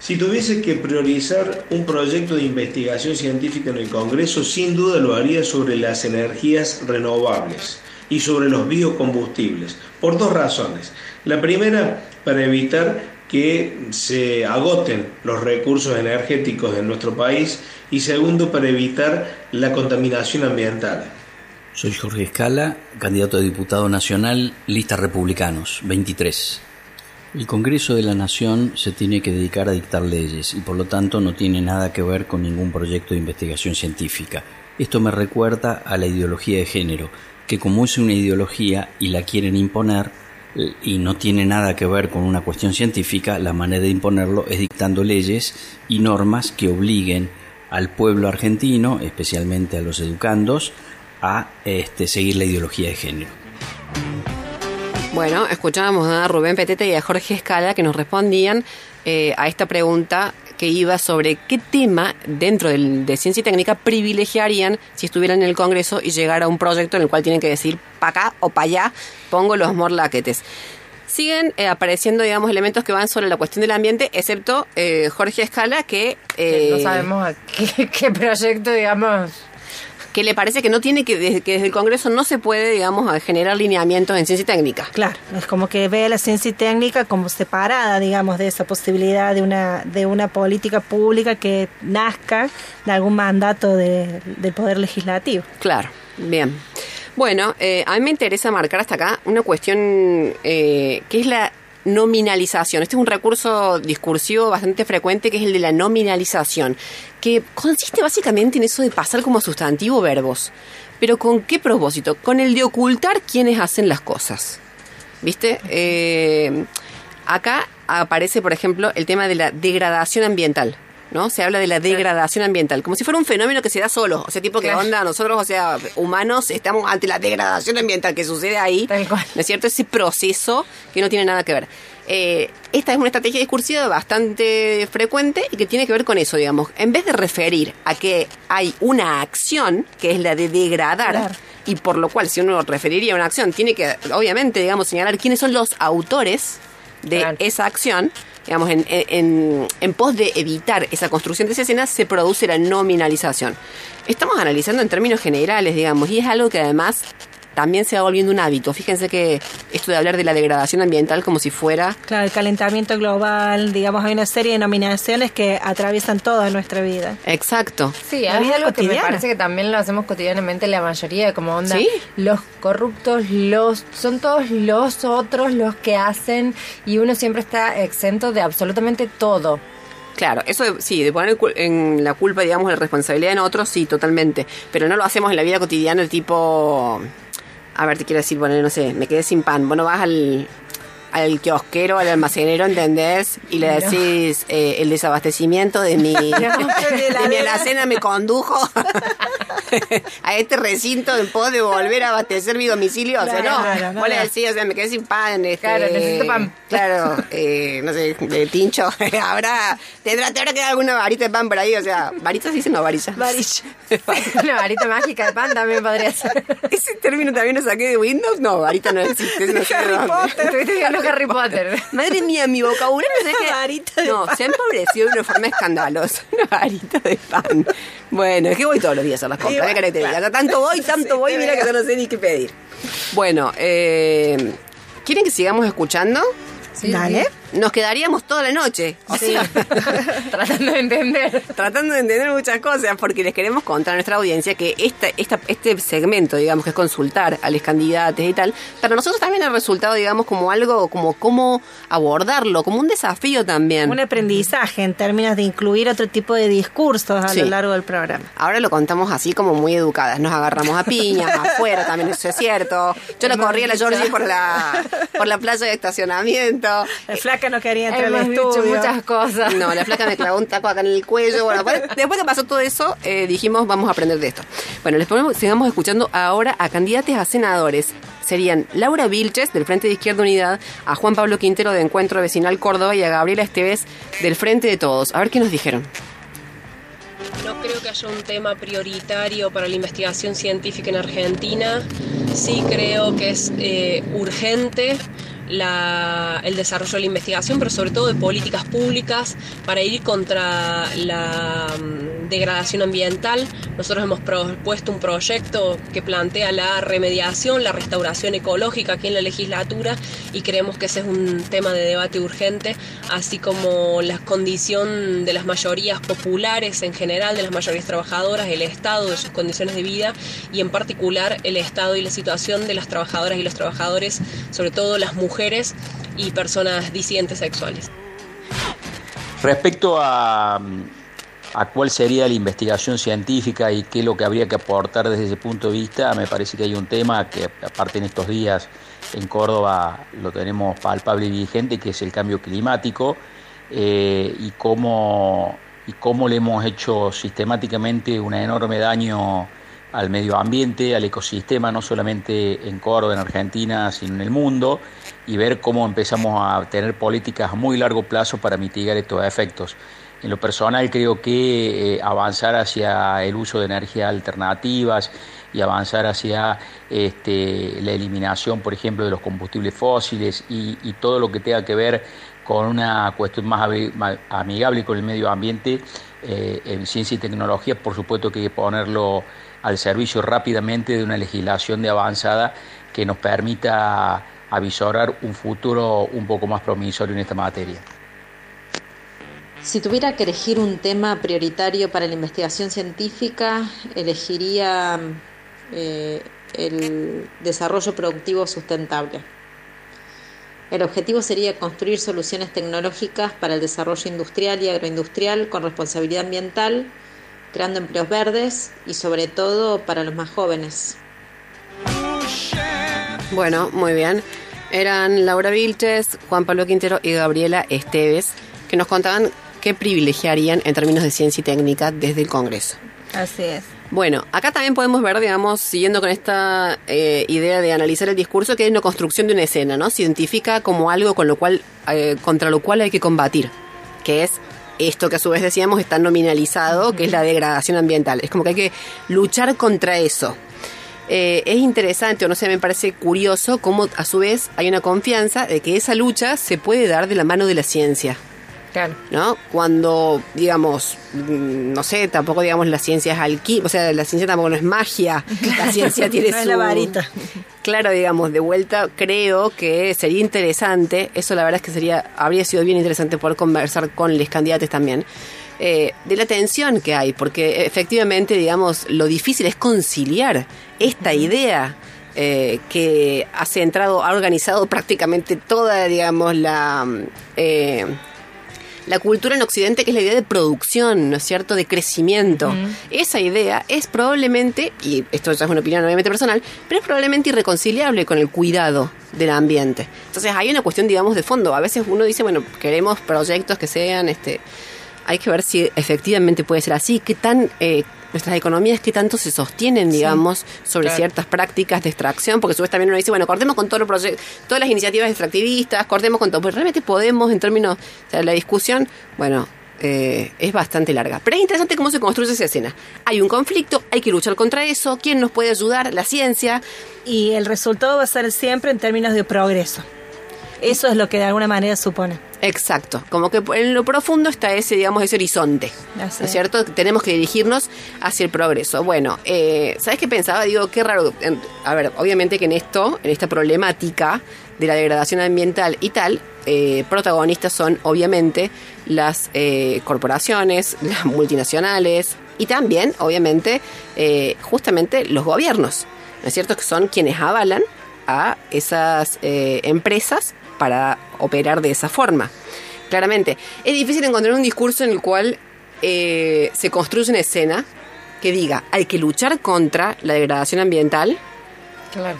[SPEAKER 6] Si tuviese que priorizar un proyecto de investigación científica en el Congreso, sin duda lo haría sobre las energías renovables y sobre los biocombustibles, por dos razones. La primera, para evitar que se agoten los recursos energéticos de nuestro país y segundo, para evitar la contaminación ambiental.
[SPEAKER 7] Soy Jorge Escala, candidato a diputado nacional, lista republicanos, 23. El Congreso de la Nación se tiene que dedicar a dictar leyes y por lo tanto no tiene nada que ver con ningún proyecto de investigación científica. Esto me recuerda a la ideología de género, que como es una ideología y la quieren imponer, y no tiene nada que ver con una cuestión científica, la manera de imponerlo es dictando leyes y normas que obliguen al pueblo argentino, especialmente a los educandos, a este, seguir la ideología de género.
[SPEAKER 1] Bueno, escuchábamos a Rubén Petete y a Jorge Escala que nos respondían eh, a esta pregunta que iba sobre qué tema dentro de ciencia y técnica privilegiarían si estuvieran en el Congreso y llegara a un proyecto en el cual tienen que decir para acá o para allá pongo los morlaquetes. Siguen eh, apareciendo, digamos, elementos que van sobre la cuestión del ambiente, excepto eh, Jorge Escala, que...
[SPEAKER 3] no sabemos qué, <laughs> qué proyecto, digamos
[SPEAKER 1] que le parece que no tiene que desde, que desde el Congreso no se puede, digamos, generar lineamientos en ciencia y técnica.
[SPEAKER 2] Claro, es como que ve a la ciencia y técnica como separada, digamos, de esa posibilidad de una de una política pública que nazca de algún mandato de- del poder legislativo.
[SPEAKER 1] Claro, bien. Bueno, eh, a mí me interesa marcar hasta acá una cuestión eh, que es la nominalización. Este es un recurso discursivo bastante frecuente que es el de la nominalización, que consiste básicamente en eso de pasar como sustantivo verbos. Pero ¿con qué propósito? Con el de ocultar quienes hacen las cosas. ¿Viste? Eh, acá aparece, por ejemplo, el tema de la degradación ambiental. ¿No? Se habla de la degradación ambiental, como si fuera un fenómeno que se da solo. O sea, tipo que
[SPEAKER 3] Claro.
[SPEAKER 1] onda, nosotros, o sea, humanos, estamos ante la degradación ambiental que sucede ahí.
[SPEAKER 3] Tal cual.
[SPEAKER 1] ¿No es cierto? Ese proceso que no tiene nada que ver. Eh, esta es una estrategia discursiva bastante frecuente y que tiene que ver con eso, digamos. En vez de referir a que hay una acción, que es la de degradar,
[SPEAKER 2] Claro.
[SPEAKER 1] y por lo cual, si uno referiría a una acción, tiene que, obviamente, digamos, señalar quiénes son los autores de
[SPEAKER 3] Claro.
[SPEAKER 1] esa acción, digamos, en, en, pos de evitar esa construcción de esa escena, se produce la nominalización. Estamos analizando en términos generales, digamos, y es algo que además también se va volviendo un hábito. Fíjense que esto de hablar de la degradación ambiental como si fuera...
[SPEAKER 2] Claro, el calentamiento global, digamos, hay una serie de nominaciones que atraviesan toda nuestra vida.
[SPEAKER 1] Exacto.
[SPEAKER 3] Sí,
[SPEAKER 2] La
[SPEAKER 3] es
[SPEAKER 2] vida
[SPEAKER 3] algo que me
[SPEAKER 2] cotidiana.
[SPEAKER 3] parece que también lo hacemos cotidianamente la mayoría, como onda.
[SPEAKER 1] ¿Sí?
[SPEAKER 3] Los corruptos, los son todos los otros los que hacen y uno siempre está exento de absolutamente todo.
[SPEAKER 1] Claro, eso de- sí, de poner cul- en la culpa, digamos, la responsabilidad en otros, sí, totalmente. Pero no lo hacemos en la vida cotidiana, el tipo. A ver, te quiero decir, bueno, no sé, me quedé sin pan. Bueno, vas al, al kiosquero, al almacenero, ¿entendés? Y le decís, eh, el desabastecimiento de mi, <laughs> de mi alacena me condujo <laughs> a este recinto en pos de volver a abastecer mi domicilio. o sea, no,
[SPEAKER 2] Claro, no,
[SPEAKER 1] vos le decís, o sea, me quedé sin pan. Este,
[SPEAKER 3] Claro, necesito pan.
[SPEAKER 1] Claro, eh, no sé, de tincho. <laughs> habrá, tendrá, te habrá quedado alguna varita de pan por ahí, o sea, varitas dicen no varillas.
[SPEAKER 2] Varilla.
[SPEAKER 3] Una varita mágica de pan también podría ser.
[SPEAKER 1] Ese término también lo saqué de Windows. No, varita no existe. No sé de dónde.
[SPEAKER 3] Harry Potter. <laughs>
[SPEAKER 1] Madre mía, mi vocabulario <laughs> es que...
[SPEAKER 2] Varita de
[SPEAKER 1] no, se ha empobrecido de una forma escandalosa. <laughs> Una varita de pan. Bueno, es que voy todos los días a las compras. ¿Qué te diga? Tanto voy, tanto voy, mira que yo no sé ni qué pedir. Bueno, eh, ¿quieren que sigamos escuchando?
[SPEAKER 3] Sí,
[SPEAKER 2] Dale.
[SPEAKER 1] Nos quedaríamos toda la noche. O
[SPEAKER 3] Sí.
[SPEAKER 1] sea, <laughs>
[SPEAKER 3] Tratando de entender.
[SPEAKER 1] tratando de entender muchas cosas, porque les queremos contar a nuestra audiencia que esta, esta, este segmento, digamos, que es consultar a los candidatos y tal, para nosotros también ha resultado, digamos, como algo, como cómo abordarlo, como un desafío también.
[SPEAKER 2] Un aprendizaje en términos de incluir otro tipo de discursos a
[SPEAKER 1] Sí.
[SPEAKER 2] lo largo del programa.
[SPEAKER 1] Ahora lo contamos así como muy educadas. Nos agarramos a piñas, afuera también, eso es cierto. Yo la corrí a la Georgie por la, por la playa de estacionamiento.
[SPEAKER 2] La flaca no quería entrar
[SPEAKER 3] Hemos
[SPEAKER 2] al
[SPEAKER 3] dicho
[SPEAKER 2] estudio.
[SPEAKER 3] muchas cosas.
[SPEAKER 1] No, la flaca me clavó un taco acá en el cuello. Bueno, pues, después que pasó todo eso, eh, dijimos, vamos a aprender de esto. Bueno, les ponemos, sigamos escuchando ahora a candidatos a senadores. Serían Laura Vilches, del Frente de Izquierda Unidad, a Juan Pablo Quintero, de Encuentro Vecinal Córdoba, y a Gabriela Esteves, del Frente de Todos. A ver qué nos dijeron.
[SPEAKER 8] No creo que haya un tema prioritario para la investigación científica en Argentina. Sí creo que es eh, urgente el desarrollo de la investigación, pero sobre todo de políticas públicas para ir contra la mm, degradación ambiental. Nosotros hemos propuesto un proyecto que plantea la remediación, la restauración ecológica aquí en la legislatura y creemos que ese es un tema de debate urgente, así como la condición de las mayorías populares en general, de las mayorías trabajadoras, el Estado, de sus condiciones de vida y en particular el Estado y la situación de las trabajadoras y los trabajadores, sobre todo las mujeres y personas disidentes sexuales.
[SPEAKER 9] Respecto a, a cuál sería la investigación científica y qué es lo que habría que aportar desde ese punto de vista, me parece que hay un tema que aparte en estos días en Córdoba lo tenemos palpable y vigente, que es el cambio climático eh, y, cómo, y cómo le hemos hecho sistemáticamente un enorme daño al medio ambiente, al ecosistema, no solamente en Córdoba, en Argentina, sino en el mundo, y ver cómo empezamos a tener políticas a muy largo plazo para mitigar estos efectos. En lo personal creo que eh, avanzar hacia el uso de energías alternativas y avanzar hacia este, la eliminación, por ejemplo, de los combustibles fósiles y, todo lo que tenga que ver con una cuestión más amigable con el medio ambiente, eh, en ciencia y tecnología, por supuesto que hay que ponerlo al servicio rápidamente de una legislación de avanzada que nos permita avisorar un futuro un poco más promisorio en esta materia.
[SPEAKER 10] Si tuviera que elegir un tema prioritario para la investigación científica, elegiría eh, el desarrollo productivo sustentable. El objetivo sería construir soluciones tecnológicas para el desarrollo industrial y agroindustrial con responsabilidad ambiental, creando empleos verdes y sobre todo para los más jóvenes.
[SPEAKER 1] Bueno, muy bien. Eran Laura Vilches, Juan Pablo Quintero y Gabriela Esteves, que nos contaban qué privilegiarían en términos de ciencia y técnica desde el Congreso.
[SPEAKER 2] Así es.
[SPEAKER 1] Bueno, acá también podemos ver, digamos, siguiendo con esta eh, idea de analizar el discurso, que es una construcción de una escena, ¿no? Se identifica como algo con lo cual, eh, contra lo cual hay que combatir, que es esto que a su vez decíamos está nominalizado, que es la degradación ambiental. Es como que hay que luchar contra eso. Eh, es interesante, o no sé, me parece curioso cómo a su vez hay una confianza de que esa lucha se puede dar de la mano de la ciencia.
[SPEAKER 3] Claro.
[SPEAKER 1] ¿No? Cuando, digamos, mm, no sé, tampoco digamos la ciencia es alquí, o sea, la ciencia tampoco no es magia, la ciencia <laughs> tiene
[SPEAKER 2] No es
[SPEAKER 1] su...
[SPEAKER 2] la varita.
[SPEAKER 1] Claro, digamos, de vuelta creo que sería interesante, eso la verdad es que sería, habría sido bien interesante poder conversar con los candidatos también, eh, de la tensión que hay, porque efectivamente, digamos, lo difícil es conciliar esta idea eh, que ha centrado, ha organizado prácticamente toda, digamos, la... mm, eh, la cultura en Occidente, que es la idea de producción, ¿no es cierto?, de crecimiento. Esa idea es probablemente, y esto ya es una opinión obviamente personal, pero es probablemente irreconciliable con el cuidado del ambiente. Entonces hay una cuestión, digamos, de fondo. A veces uno dice, bueno, queremos proyectos que sean, este, hay que ver si efectivamente puede ser así, qué tan... eh, Nuestras economías que tanto se sostienen, digamos, sobre
[SPEAKER 3] claro.
[SPEAKER 1] ciertas prácticas de extracción, porque a su vez también uno dice, bueno, cortemos con todos los proyectos, todas las iniciativas extractivistas, cortemos con todo, pues realmente podemos en términos, o sea, la discusión, bueno, eh, es bastante larga. Pero es interesante cómo se construye esa escena. Hay un conflicto, hay que luchar contra eso, ¿quién nos puede ayudar? La ciencia.
[SPEAKER 2] Y el resultado va a ser siempre en términos de progreso. Eso es lo que de alguna manera supone.
[SPEAKER 1] Exacto, como que en lo profundo está ese, digamos, ese horizonte,
[SPEAKER 2] Así
[SPEAKER 1] ¿no es cierto? Tenemos que dirigirnos hacia el progreso. Bueno, eh, ¿sabes qué pensaba? Digo, qué raro. En- a ver, obviamente que en esto, en esta problemática de la degradación ambiental y tal, eh, protagonistas son obviamente las eh, corporaciones, <laughs> las multinacionales y también, obviamente, justamente los gobiernos, ¿no es cierto? Que son quienes avalan a esas empresas para operar de esa forma. Claramente, es difícil encontrar un discurso en el cual eh, se construye una escena que diga, hay que luchar contra la degradación ambiental,
[SPEAKER 3] Claro.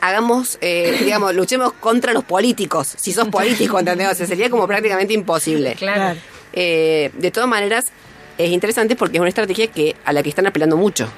[SPEAKER 1] hagamos, eh, digamos, luchemos contra los políticos. Si sos político, ¿entendés? O sea, sería como prácticamente imposible.
[SPEAKER 3] Claro.
[SPEAKER 1] Eh, de todas maneras, es interesante porque es una estrategia que a la que están apelando mucho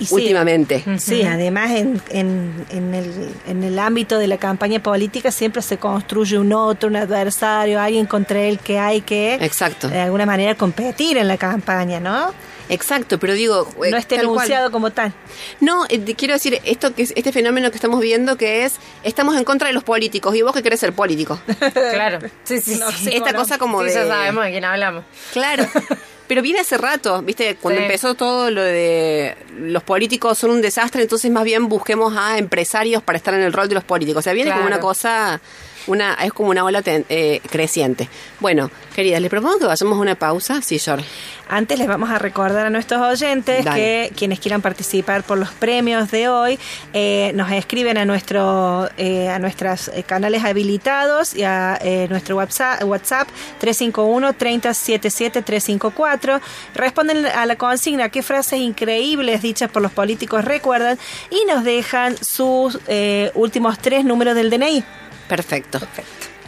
[SPEAKER 2] Y sí,
[SPEAKER 1] últimamente.
[SPEAKER 2] Sí, además en, en, en, el, en el ámbito de la campaña política siempre se construye un otro, un adversario, alguien contra el que hay que
[SPEAKER 1] Exacto.
[SPEAKER 2] de alguna manera competir en la campaña, ¿no?
[SPEAKER 1] Exacto, pero digo, eh,
[SPEAKER 2] No está enunciado como tal.
[SPEAKER 1] No, eh, quiero decir, esto que es, este fenómeno que estamos viendo que es, estamos en contra de los políticos y vos que querés ser político. <laughs>
[SPEAKER 3] Claro. <laughs> Sí, sí,
[SPEAKER 2] No
[SPEAKER 3] sí.
[SPEAKER 1] Esta
[SPEAKER 2] no.
[SPEAKER 1] cosa como
[SPEAKER 3] Sí,
[SPEAKER 1] de...
[SPEAKER 3] ya sabemos de quién hablamos.
[SPEAKER 1] Claro. <laughs> Pero viene hace rato, ¿viste? Cuando
[SPEAKER 3] Sí.
[SPEAKER 1] empezó todo lo de los políticos son un desastre, entonces más bien busquemos a empresarios para estar en el rol de los políticos. O sea, viene como una cosa, una es como una ola ten- eh, creciente. Bueno, queridas, les propongo que vayamos a una pausa. Sí, George.
[SPEAKER 2] Antes les vamos a recordar a nuestros oyentes
[SPEAKER 1] Dale.
[SPEAKER 2] que quienes quieran participar por los premios de hoy eh, nos escriben a nuestro eh, a nuestros eh, canales habilitados y a eh, nuestro WhatsApp, WhatsApp 351 3077 354 responden a la consigna qué frases increíbles dichas por los políticos recuerdan y nos dejan sus eh, últimos tres números del DNI.
[SPEAKER 1] Perfecto.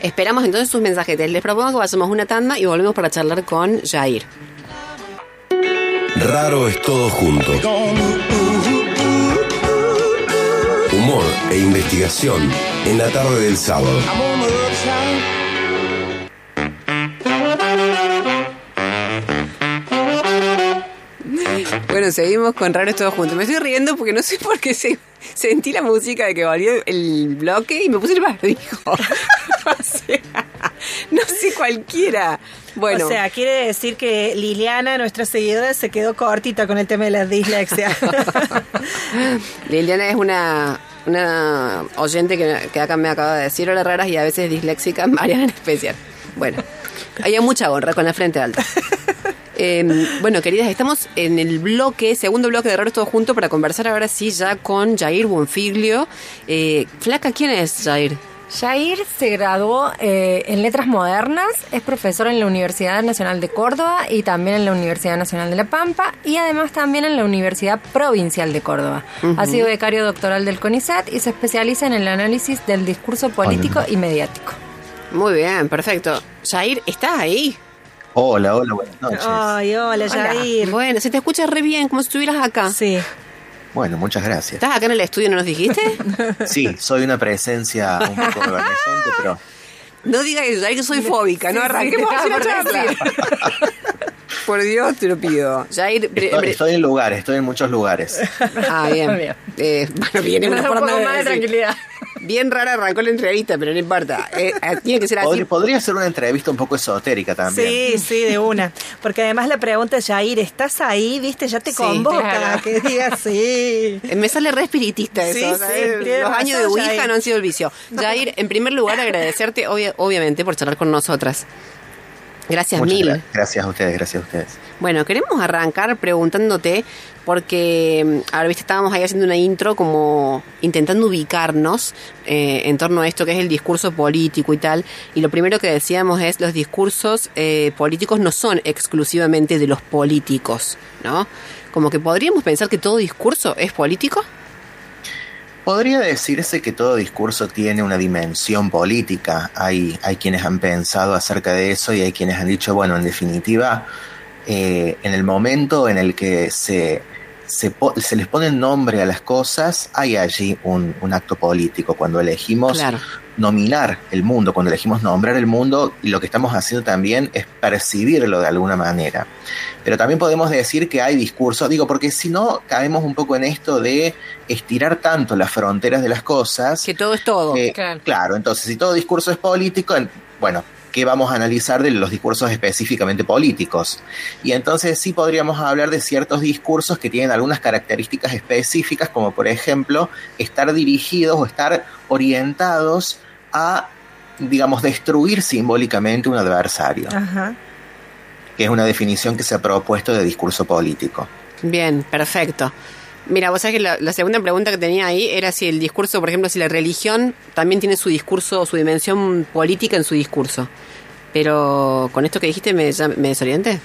[SPEAKER 1] Esperamos entonces sus mensajetes. Les propongo que vayamos una tanda y volvemos para charlar con Jair.
[SPEAKER 11] Raro es todo junto. Humor e investigación en la tarde del sábado.
[SPEAKER 1] Bueno, seguimos con Raros Todos Juntos. Me estoy riendo porque no sé <laughs> por qué se, sentí la música de que volvió el bloque y me puse el barbijo. <laughs> O sea, no sé cualquiera. Bueno.
[SPEAKER 2] O sea, quiere decir que Liliana, nuestra seguidora, se quedó cortita con el tema de la dislexia. <laughs>
[SPEAKER 1] Liliana es una, una oyente que, que, acá me acaba de decir hola raras y a veces disléxica, Mariana en especial. Bueno, hay mucha honra con la frente alta. Eh, bueno, queridas, estamos en el bloque, segundo bloque de Raros Todo Junto para conversar ahora sí ya con Jair Bonfiglio. Eh, Flaca, ¿quién es Jair?
[SPEAKER 3] Jair se graduó eh, en Letras Modernas, es profesor en la Universidad Nacional de Córdoba y también en la Universidad Nacional de La Pampa y además también en la Universidad Provincial de Córdoba. Ha sido becario doctoral del CONICET y se especializa en el análisis del discurso político y mediático.
[SPEAKER 1] Muy bien, perfecto. Jair, ¿estás ahí?
[SPEAKER 12] Hola, hola, buenas noches.
[SPEAKER 2] Ay, hola, Jair.
[SPEAKER 1] Bueno, se te escucha re bien, como si estuvieras acá.
[SPEAKER 2] Sí.
[SPEAKER 12] Bueno, muchas gracias.
[SPEAKER 1] ¿Estás acá en el estudio, no nos dijiste? <laughs>
[SPEAKER 12] sí, soy una presencia un poco evanescente, pero...
[SPEAKER 1] No digas eso, Jair, que soy fóbica, no arranquemos <laughs> charla. <laughs> Por Dios, te lo pido. Jair,
[SPEAKER 12] estoy, estoy, en lugares, estoy en muchos lugares.
[SPEAKER 1] Ah, bien. Eh, bueno, viene una forma
[SPEAKER 3] un poco más de tranquilidad.
[SPEAKER 1] Bien rara arrancó la entrevista, pero no importa. Eh, tiene que ser así.
[SPEAKER 12] Podría, ser una entrevista un poco esotérica también.
[SPEAKER 2] Sí, sí, de una. Porque además la pregunta es, Jair, ¿estás ahí? ¿Viste? Ya te
[SPEAKER 1] Sí,
[SPEAKER 2] convoca.
[SPEAKER 1] claro.
[SPEAKER 2] Que digas sí.
[SPEAKER 1] Eh, Me sale re espiritista eso.
[SPEAKER 2] Sí,
[SPEAKER 1] ¿sabes?
[SPEAKER 2] sí,
[SPEAKER 1] Los años de Ouija
[SPEAKER 2] Jair.
[SPEAKER 1] no han sido el vicio. Jair, en primer lugar, agradecerte, obvia- obviamente, por charlar con nosotras. Gracias
[SPEAKER 12] Muchas
[SPEAKER 1] mil.
[SPEAKER 12] gra- Gracias a ustedes, gracias a ustedes.
[SPEAKER 1] Bueno, queremos arrancar preguntándote, porque mm, ahora viste, estábamos ahí haciendo una intro como intentando ubicarnos eh, en torno a esto que es el discurso político y tal. Y lo primero que decíamos es los discursos eh, políticos no son exclusivamente de los políticos, ¿no? Como que podríamos pensar que todo discurso es político.
[SPEAKER 12] Podría decirse que todo discurso tiene una dimensión política. Hay, hay quienes han pensado acerca de eso y hay quienes han dicho, bueno, en definitiva, eh, en el momento en el que se, se, les pone nombre a las cosas, hay allí un, acto político. Cuando elegimos. Nominar el mundo, cuando elegimos nombrar el mundo, lo que estamos haciendo también es percibirlo de alguna manera. Pero también podemos decir que hay discursos, digo, porque si no caemos un poco en esto de estirar tanto las fronteras de las cosas.
[SPEAKER 1] Que todo es todo.
[SPEAKER 12] eh,
[SPEAKER 1] Claro.
[SPEAKER 12] claro, entonces si todo discurso es político, en- bueno, ¿qué vamos a analizar de los discursos específicamente políticos? Y entonces sí podríamos hablar de ciertos discursos que tienen algunas características específicas, como por ejemplo estar dirigidos o estar orientados a, digamos, destruir simbólicamente un adversario,
[SPEAKER 2] Ajá.
[SPEAKER 12] que es una definición que se ha propuesto de discurso político.
[SPEAKER 1] Bien, perfecto. Mira, vos sabés que la, la segunda pregunta que tenía ahí era si el discurso, por ejemplo, si la religión también tiene su discurso, su dimensión política en su discurso. Pero con esto que dijiste me, ya me desorienté.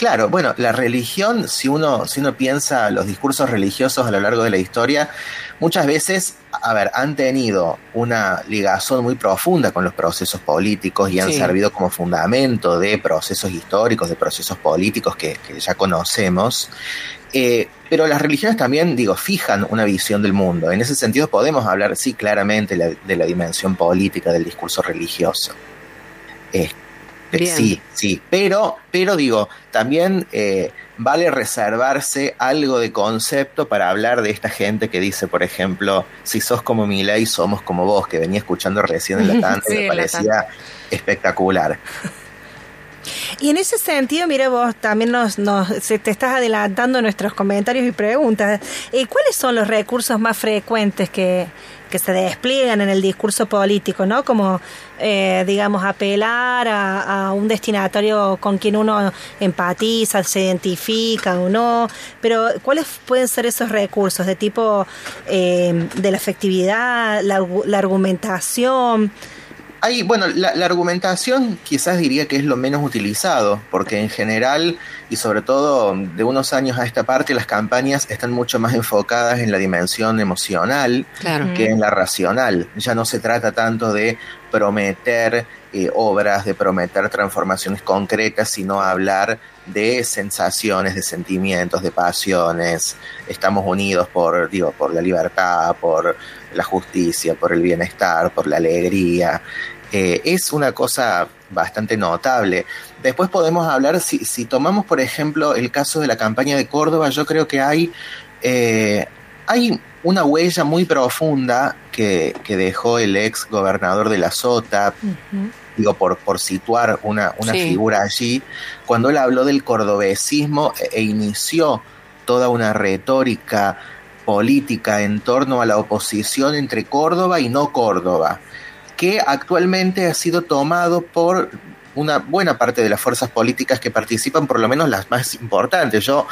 [SPEAKER 12] Claro, bueno, la religión, si uno, si uno piensa los discursos religiosos a lo largo de la historia, muchas veces, a ver, han tenido una ligazón muy profunda con los procesos políticos y han
[SPEAKER 13] Sí.
[SPEAKER 12] servido como fundamento de procesos históricos, de procesos políticos que, que ya conocemos. Eh, pero las religiones también, digo, fijan una visión del mundo. En ese sentido podemos hablar, sí, claramente la- de la dimensión política del discurso religioso. Este,
[SPEAKER 1] Bien.
[SPEAKER 12] sí, sí, pero, pero digo, también eh, vale reservarse algo de concepto para hablar de esta gente que dice, por ejemplo, si sos como Milei, somos como vos, que venía escuchando recién en la <laughs> tanda
[SPEAKER 2] Sí,
[SPEAKER 12] y me parecía espectacular.
[SPEAKER 2] Y en ese sentido, mira vos, también nos, nos te estás adelantando nuestros comentarios y preguntas. Eh, ¿Cuáles son los recursos más frecuentes que, que se despliegan en el discurso político, no? Como, eh, digamos, apelar a, un destinatario con quien uno empatiza, se identifica o no. Pero, ¿cuáles pueden ser esos recursos de tipo eh, de la efectividad, la argumentación?
[SPEAKER 12] Hay, bueno, la, la argumentación quizás diría que es lo menos utilizado, porque en general, y sobre todo de unos años a esta parte, las campañas están mucho más enfocadas en la dimensión emocional
[SPEAKER 1] Claro.
[SPEAKER 12] que en la racional. Ya no se trata tanto de prometer eh, obras, de prometer transformaciones concretas, sino hablar de sensaciones, de sentimientos, de pasiones. Estamos unidos por, digo, por la libertad, por la justicia, por el bienestar, por la alegría. Eh, es una cosa bastante notable. Después podemos hablar, si, si tomamos por ejemplo el caso de la campaña de Córdoba, yo creo que hay, eh, hay una huella muy profunda que, que dejó el ex gobernador de la Sota, digo, por, por situar una, una figura allí, cuando él habló del cordobesismo e, e inició toda una retórica política en torno a la oposición entre Córdoba y no Córdoba, que actualmente ha sido tomado por una buena parte de las fuerzas políticas que participan, por lo menos las más importantes. Yo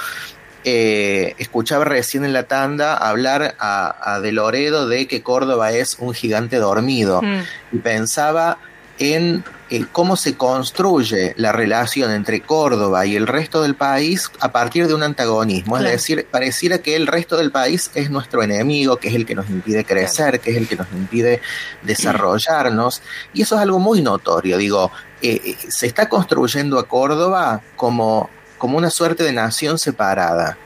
[SPEAKER 12] eh, escuchaba recién en la tanda hablar a, De Loredo de que Córdoba es un gigante dormido mm. y pensaba en eh, cómo se construye la relación entre Córdoba y el resto del país a partir de un antagonismo. Es decir, pareciera que el resto del país es nuestro enemigo, que es el que nos impide crecer, que es el que nos impide desarrollarnos. Y eso es algo muy notorio. Digo, eh, eh, se está construyendo a Córdoba como, como una suerte de nación separada.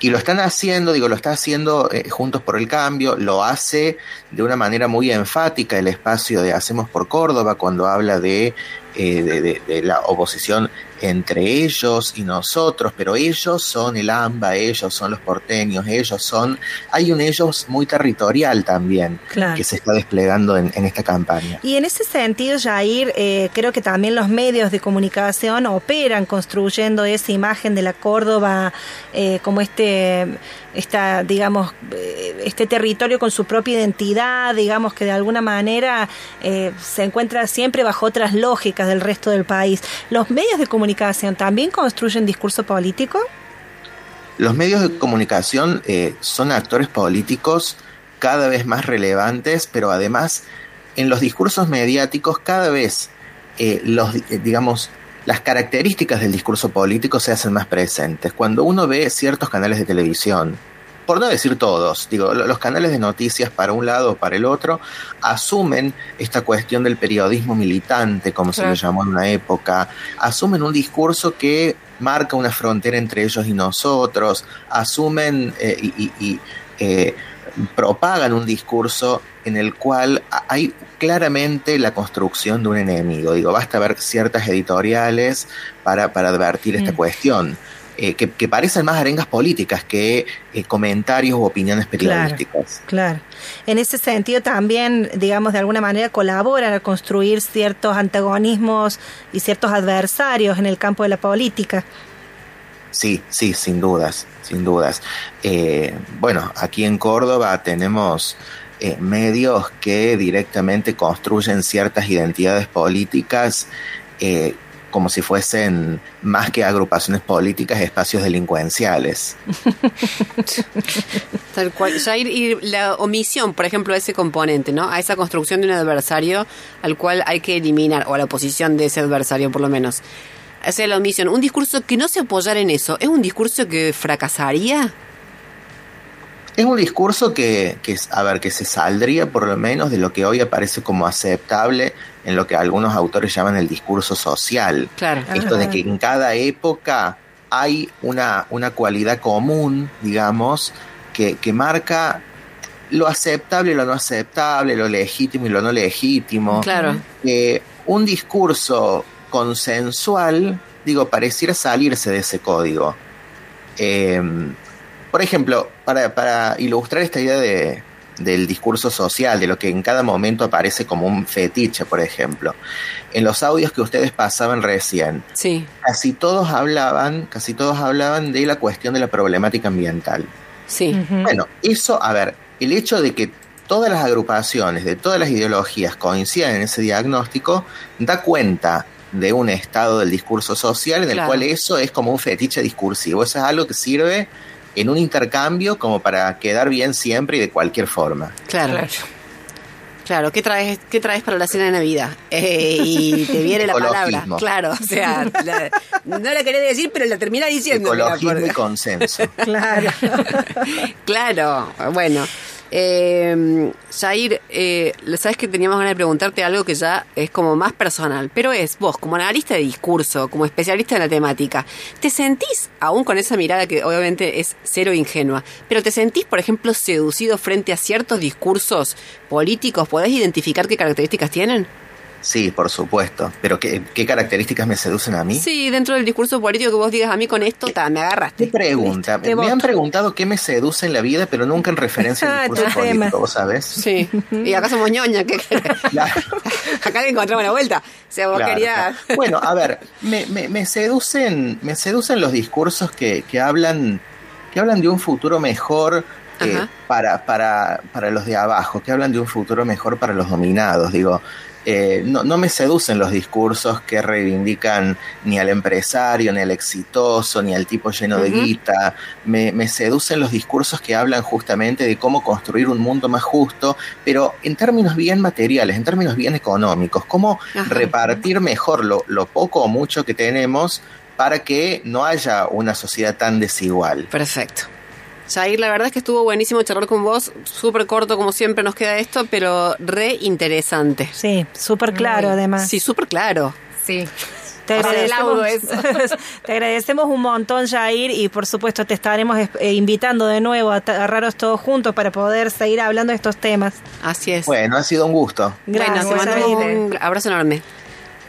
[SPEAKER 12] Y lo están haciendo, digo, lo está haciendo eh, Juntos por el Cambio, lo hace de una manera muy enfática el espacio de Hacemos por Córdoba cuando habla de, eh, de, la oposición entre ellos y nosotros, pero ellos son el AMBA, ellos son los porteños, ellos son... Hay un ellos muy territorial también que se está desplegando en, esta campaña.
[SPEAKER 2] Y en ese sentido, Jair, eh, creo que también los medios de comunicación operan construyendo esa imagen de la Córdoba eh, como este esta, digamos, eh, este territorio con su propia identidad, digamos que de alguna manera se encuentra siempre bajo otras lógicas del resto del país. Los medios de comunicación también construyen discurso político?
[SPEAKER 12] Los medios de comunicación eh, son actores políticos cada vez más relevantes, pero además en los discursos mediáticos cada vez eh, los, eh, digamos, las características del discurso político se hacen más presentes. Cuando uno ve ciertos canales de televisión, por no decir todos, digo, los canales de noticias para un lado o para el otro asumen esta cuestión del periodismo militante, como se le llamó en una época, asumen un discurso que marca una frontera entre ellos y nosotros, asumen eh, y, eh, propagan un discurso en el cual hay claramente la construcción de un enemigo. Digo, basta ver ciertas editoriales para, para advertir esta mm. cuestión. Eh, que, parecen más arengas políticas que eh, comentarios u opiniones periodísticas.
[SPEAKER 2] Claro, En ese sentido también, digamos, de alguna manera colaboran a construir ciertos antagonismos y ciertos adversarios en el campo de la política.
[SPEAKER 12] Sí, sí, sin dudas, sin dudas. Eh, bueno, aquí en Córdoba tenemos medios que directamente construyen ciertas identidades políticas como si fuesen más que agrupaciones políticas, espacios delincuenciales. <laughs>
[SPEAKER 1] Tal cual. y la omisión, por ejemplo, a ese componente, ¿no? A esa construcción de un adversario al cual hay que eliminar, o a la oposición de ese adversario, por lo menos. O sea, la omisión. Un discurso que no se apoyara en eso, ¿es un discurso que fracasaría?
[SPEAKER 12] Es un discurso que, que, a ver, que se saldría por lo menos de lo que hoy aparece como aceptable en lo que algunos autores llaman el discurso social.
[SPEAKER 1] Claro.
[SPEAKER 12] Esto de que en cada época hay una, una cualidad común, digamos, que, que marca lo aceptable y lo no aceptable, lo legítimo y lo no legítimo.
[SPEAKER 1] Claro.
[SPEAKER 12] Eh, un discurso consensual, digo, pareciera salirse de ese código. Eh, por ejemplo, para, para ilustrar esta idea de, del discurso social, de lo que en cada momento aparece como un fetiche, por ejemplo. En los audios que ustedes pasaban recién,
[SPEAKER 1] sí.
[SPEAKER 12] casi todos hablaban, casi todos hablaban de la cuestión de la problemática ambiental.
[SPEAKER 1] Sí.
[SPEAKER 12] Bueno, eso, a ver, el hecho de que todas las agrupaciones de todas las ideologías coincidan en ese diagnóstico da cuenta de un estado del discurso social en el cual eso es como un fetiche discursivo. Eso es algo que sirve en un intercambio como para quedar bien siempre y de cualquier forma.
[SPEAKER 1] Claro. Claro. ¿qué traes, qué traes para la cena de Navidad? Eh, y te viene la <laughs> palabra. Claro, o sea, no la quería decir, pero la termina diciendo.
[SPEAKER 12] Ecologismo y consenso. <laughs>
[SPEAKER 1] claro. claro, bueno. Eh, eh, sabes que teníamos ganas de preguntarte algo que ya es como más personal, pero es vos, como analista de discurso, como especialista en la temática, ¿te sentís, aún con esa mirada que obviamente es cero ingenua, pero te sentís, por ejemplo, seducido frente a ciertos discursos políticos? ¿Podés identificar qué características tienen?
[SPEAKER 12] Sí, por supuesto. Pero ¿qué, qué características me seducen a mí?
[SPEAKER 1] Sí, dentro del discurso político que vos digas a mí con esto, ta, me agarraste.
[SPEAKER 12] ¿Qué pregunta?
[SPEAKER 2] Te
[SPEAKER 12] me han preguntado qué me seduce en la vida, pero nunca en referencia
[SPEAKER 2] Ah,
[SPEAKER 12] al <laughs> discurso político, ¿vos sabés?
[SPEAKER 1] Sí. Y acá somos ñoña, ¿qué querés? <laughs>
[SPEAKER 12] Claro. <laughs>
[SPEAKER 1] Acá le encontramos la vuelta. O sea, vos
[SPEAKER 12] Claro,
[SPEAKER 1] querías...
[SPEAKER 12] claro. Bueno, a ver, me, me- me seducen, me seducen los discursos que, que hablan, que hablan de un futuro mejor eh, para, para, para los de abajo, que hablan de un futuro mejor para los dominados. Digo, eh, no, no me seducen los discursos que reivindican ni al empresario, ni al exitoso, ni al tipo lleno de guita. Me, me seducen los discursos que hablan justamente de cómo construir un mundo más justo, pero en términos bien materiales, en términos bien económicos, cómo
[SPEAKER 1] Ajá.
[SPEAKER 12] repartir mejor lo, lo poco o mucho que tenemos para que no haya una sociedad tan desigual.
[SPEAKER 1] Perfecto. Jair, la verdad es que estuvo buenísimo charlar con vos. Súper corto, como siempre, nos queda esto, pero re interesante.
[SPEAKER 2] Sí, súper claro
[SPEAKER 3] Muy.
[SPEAKER 2] además.
[SPEAKER 1] Sí, súper claro.
[SPEAKER 3] Sí.
[SPEAKER 2] Te
[SPEAKER 3] laudo eso. <laughs>
[SPEAKER 2] te agradecemos un montón, Jair, y por supuesto te estaremos eh, invitando de nuevo a, a Raros Todos Juntos para poder seguir hablando de estos temas.
[SPEAKER 1] Así es.
[SPEAKER 12] Bueno, ha sido un gusto.
[SPEAKER 2] Gracias,
[SPEAKER 1] bueno, te un abrazo enorme.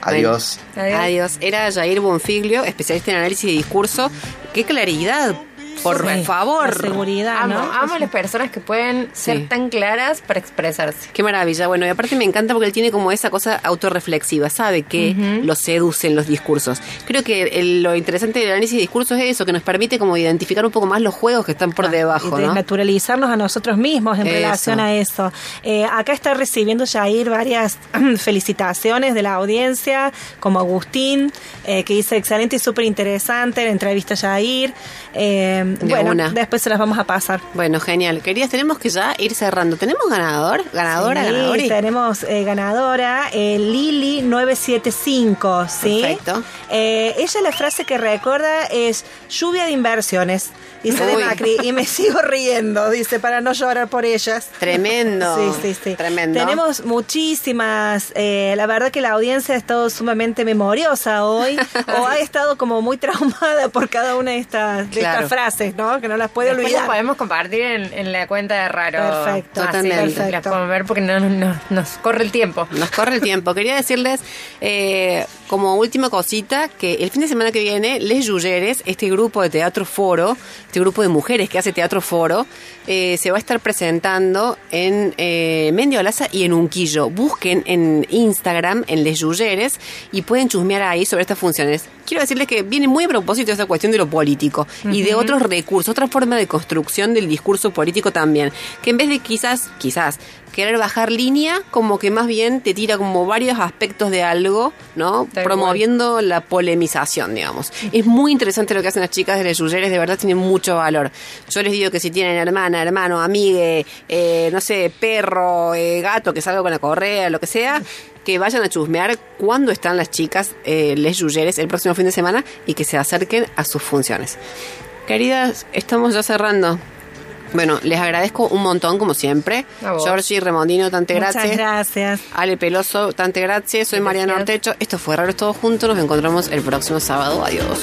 [SPEAKER 12] Adiós.
[SPEAKER 1] Adiós.
[SPEAKER 3] Adiós.
[SPEAKER 1] Era Jair Bonfiglio, especialista en análisis de discurso. ¡Qué claridad! Por
[SPEAKER 2] Sí,
[SPEAKER 1] favor.
[SPEAKER 2] la seguridad,
[SPEAKER 3] Amo,
[SPEAKER 2] ¿no?
[SPEAKER 3] amo a las personas que pueden ser
[SPEAKER 1] Sí.
[SPEAKER 3] tan claras para expresarse.
[SPEAKER 1] Qué maravilla. Bueno, y aparte me encanta porque él tiene como esa cosa autorreflexiva, sabe que lo seducen los discursos. Creo que el- lo interesante del análisis de discursos es eso, que nos permite como identificar un poco más los juegos que están por
[SPEAKER 2] y
[SPEAKER 1] debajo, ¿no?
[SPEAKER 2] desnaturalizarnos a nosotros mismos en
[SPEAKER 1] Eso.
[SPEAKER 2] relación a eso. Eh, acá está recibiendo Jair varias <clears throat> felicitaciones de la audiencia, como Agustín, eh, que dice excelente y súper interesante la entrevista a Jair. Eh,
[SPEAKER 1] De
[SPEAKER 2] bueno,
[SPEAKER 1] una.
[SPEAKER 2] después se las vamos a pasar.
[SPEAKER 1] Bueno, genial. Queridas, tenemos que ya ir cerrando. ¿Tenemos ganador? ¿Ganadora?
[SPEAKER 2] Sí,
[SPEAKER 1] ¿Ganadora?
[SPEAKER 2] tenemos eh, ganadora, eh, Lili 975, ¿sí?
[SPEAKER 1] Perfecto.
[SPEAKER 2] Eh, ella la frase que recuerda es lluvia de inversiones, dice de
[SPEAKER 1] Uy.
[SPEAKER 2] Macri, y me <laughs> sigo riendo, dice, para no llorar por ellas.
[SPEAKER 1] Tremendo.
[SPEAKER 2] Sí, sí, sí.
[SPEAKER 1] Tremendo.
[SPEAKER 2] Tenemos muchísimas, eh, la verdad que la audiencia ha estado sumamente memoriosa hoy, <laughs> o ha estado como muy traumada por cada una de estas, de
[SPEAKER 1] Claro.
[SPEAKER 2] estas frases, ¿no? Que no las puede
[SPEAKER 3] Después las
[SPEAKER 2] olvidar.
[SPEAKER 3] podemos compartir en, en la cuenta de Raro.
[SPEAKER 2] Perfecto.
[SPEAKER 3] Así
[SPEAKER 1] Totalmente.
[SPEAKER 3] las- Las podemos ver porque no, no- nos corre el tiempo.
[SPEAKER 1] Nos corre el tiempo. Quería decirles, eh, como última cosita, que el fin de semana que viene, Les Yuyeres, este grupo de teatro foro, este grupo de mujeres que hace teatro foro, eh, se va a estar presentando en eh, Mendiolaza y en Unquillo. Busquen en Instagram, en Les Yuyeres, y pueden chusmear ahí sobre estas funciones. Quiero decirles que viene muy a propósito esta cuestión de lo político y de otros recursos, otra forma de construcción del discurso político también, que en vez de quizás, quizás, querer bajar línea, como que más bien te tira como varios aspectos de algo, ¿no? Promoviendo la polemización, digamos. Es muy interesante lo que hacen las chicas de Les Yuyeres, de verdad tienen mucho valor. Yo les digo que si tienen hermana, hermano, amigue, eh, no sé, perro, eh, gato que salga con la correa, lo que sea, que vayan a chusmear cuándo están las chicas eh, Les Yuyeres el próximo fin de semana y que se acerquen a sus funciones. Queridas, estamos ya cerrando. Bueno, les agradezco un montón, como siempre. Giorgi Remondino, tante
[SPEAKER 2] Muchas
[SPEAKER 1] gracias.
[SPEAKER 2] gracias.
[SPEAKER 1] Ale Peloso, tante gracias. Soy Mariana
[SPEAKER 3] Gracias.
[SPEAKER 1] Ortecho. Esto fue Raros Todos Juntos. Nos encontramos el próximo sábado. Adiós.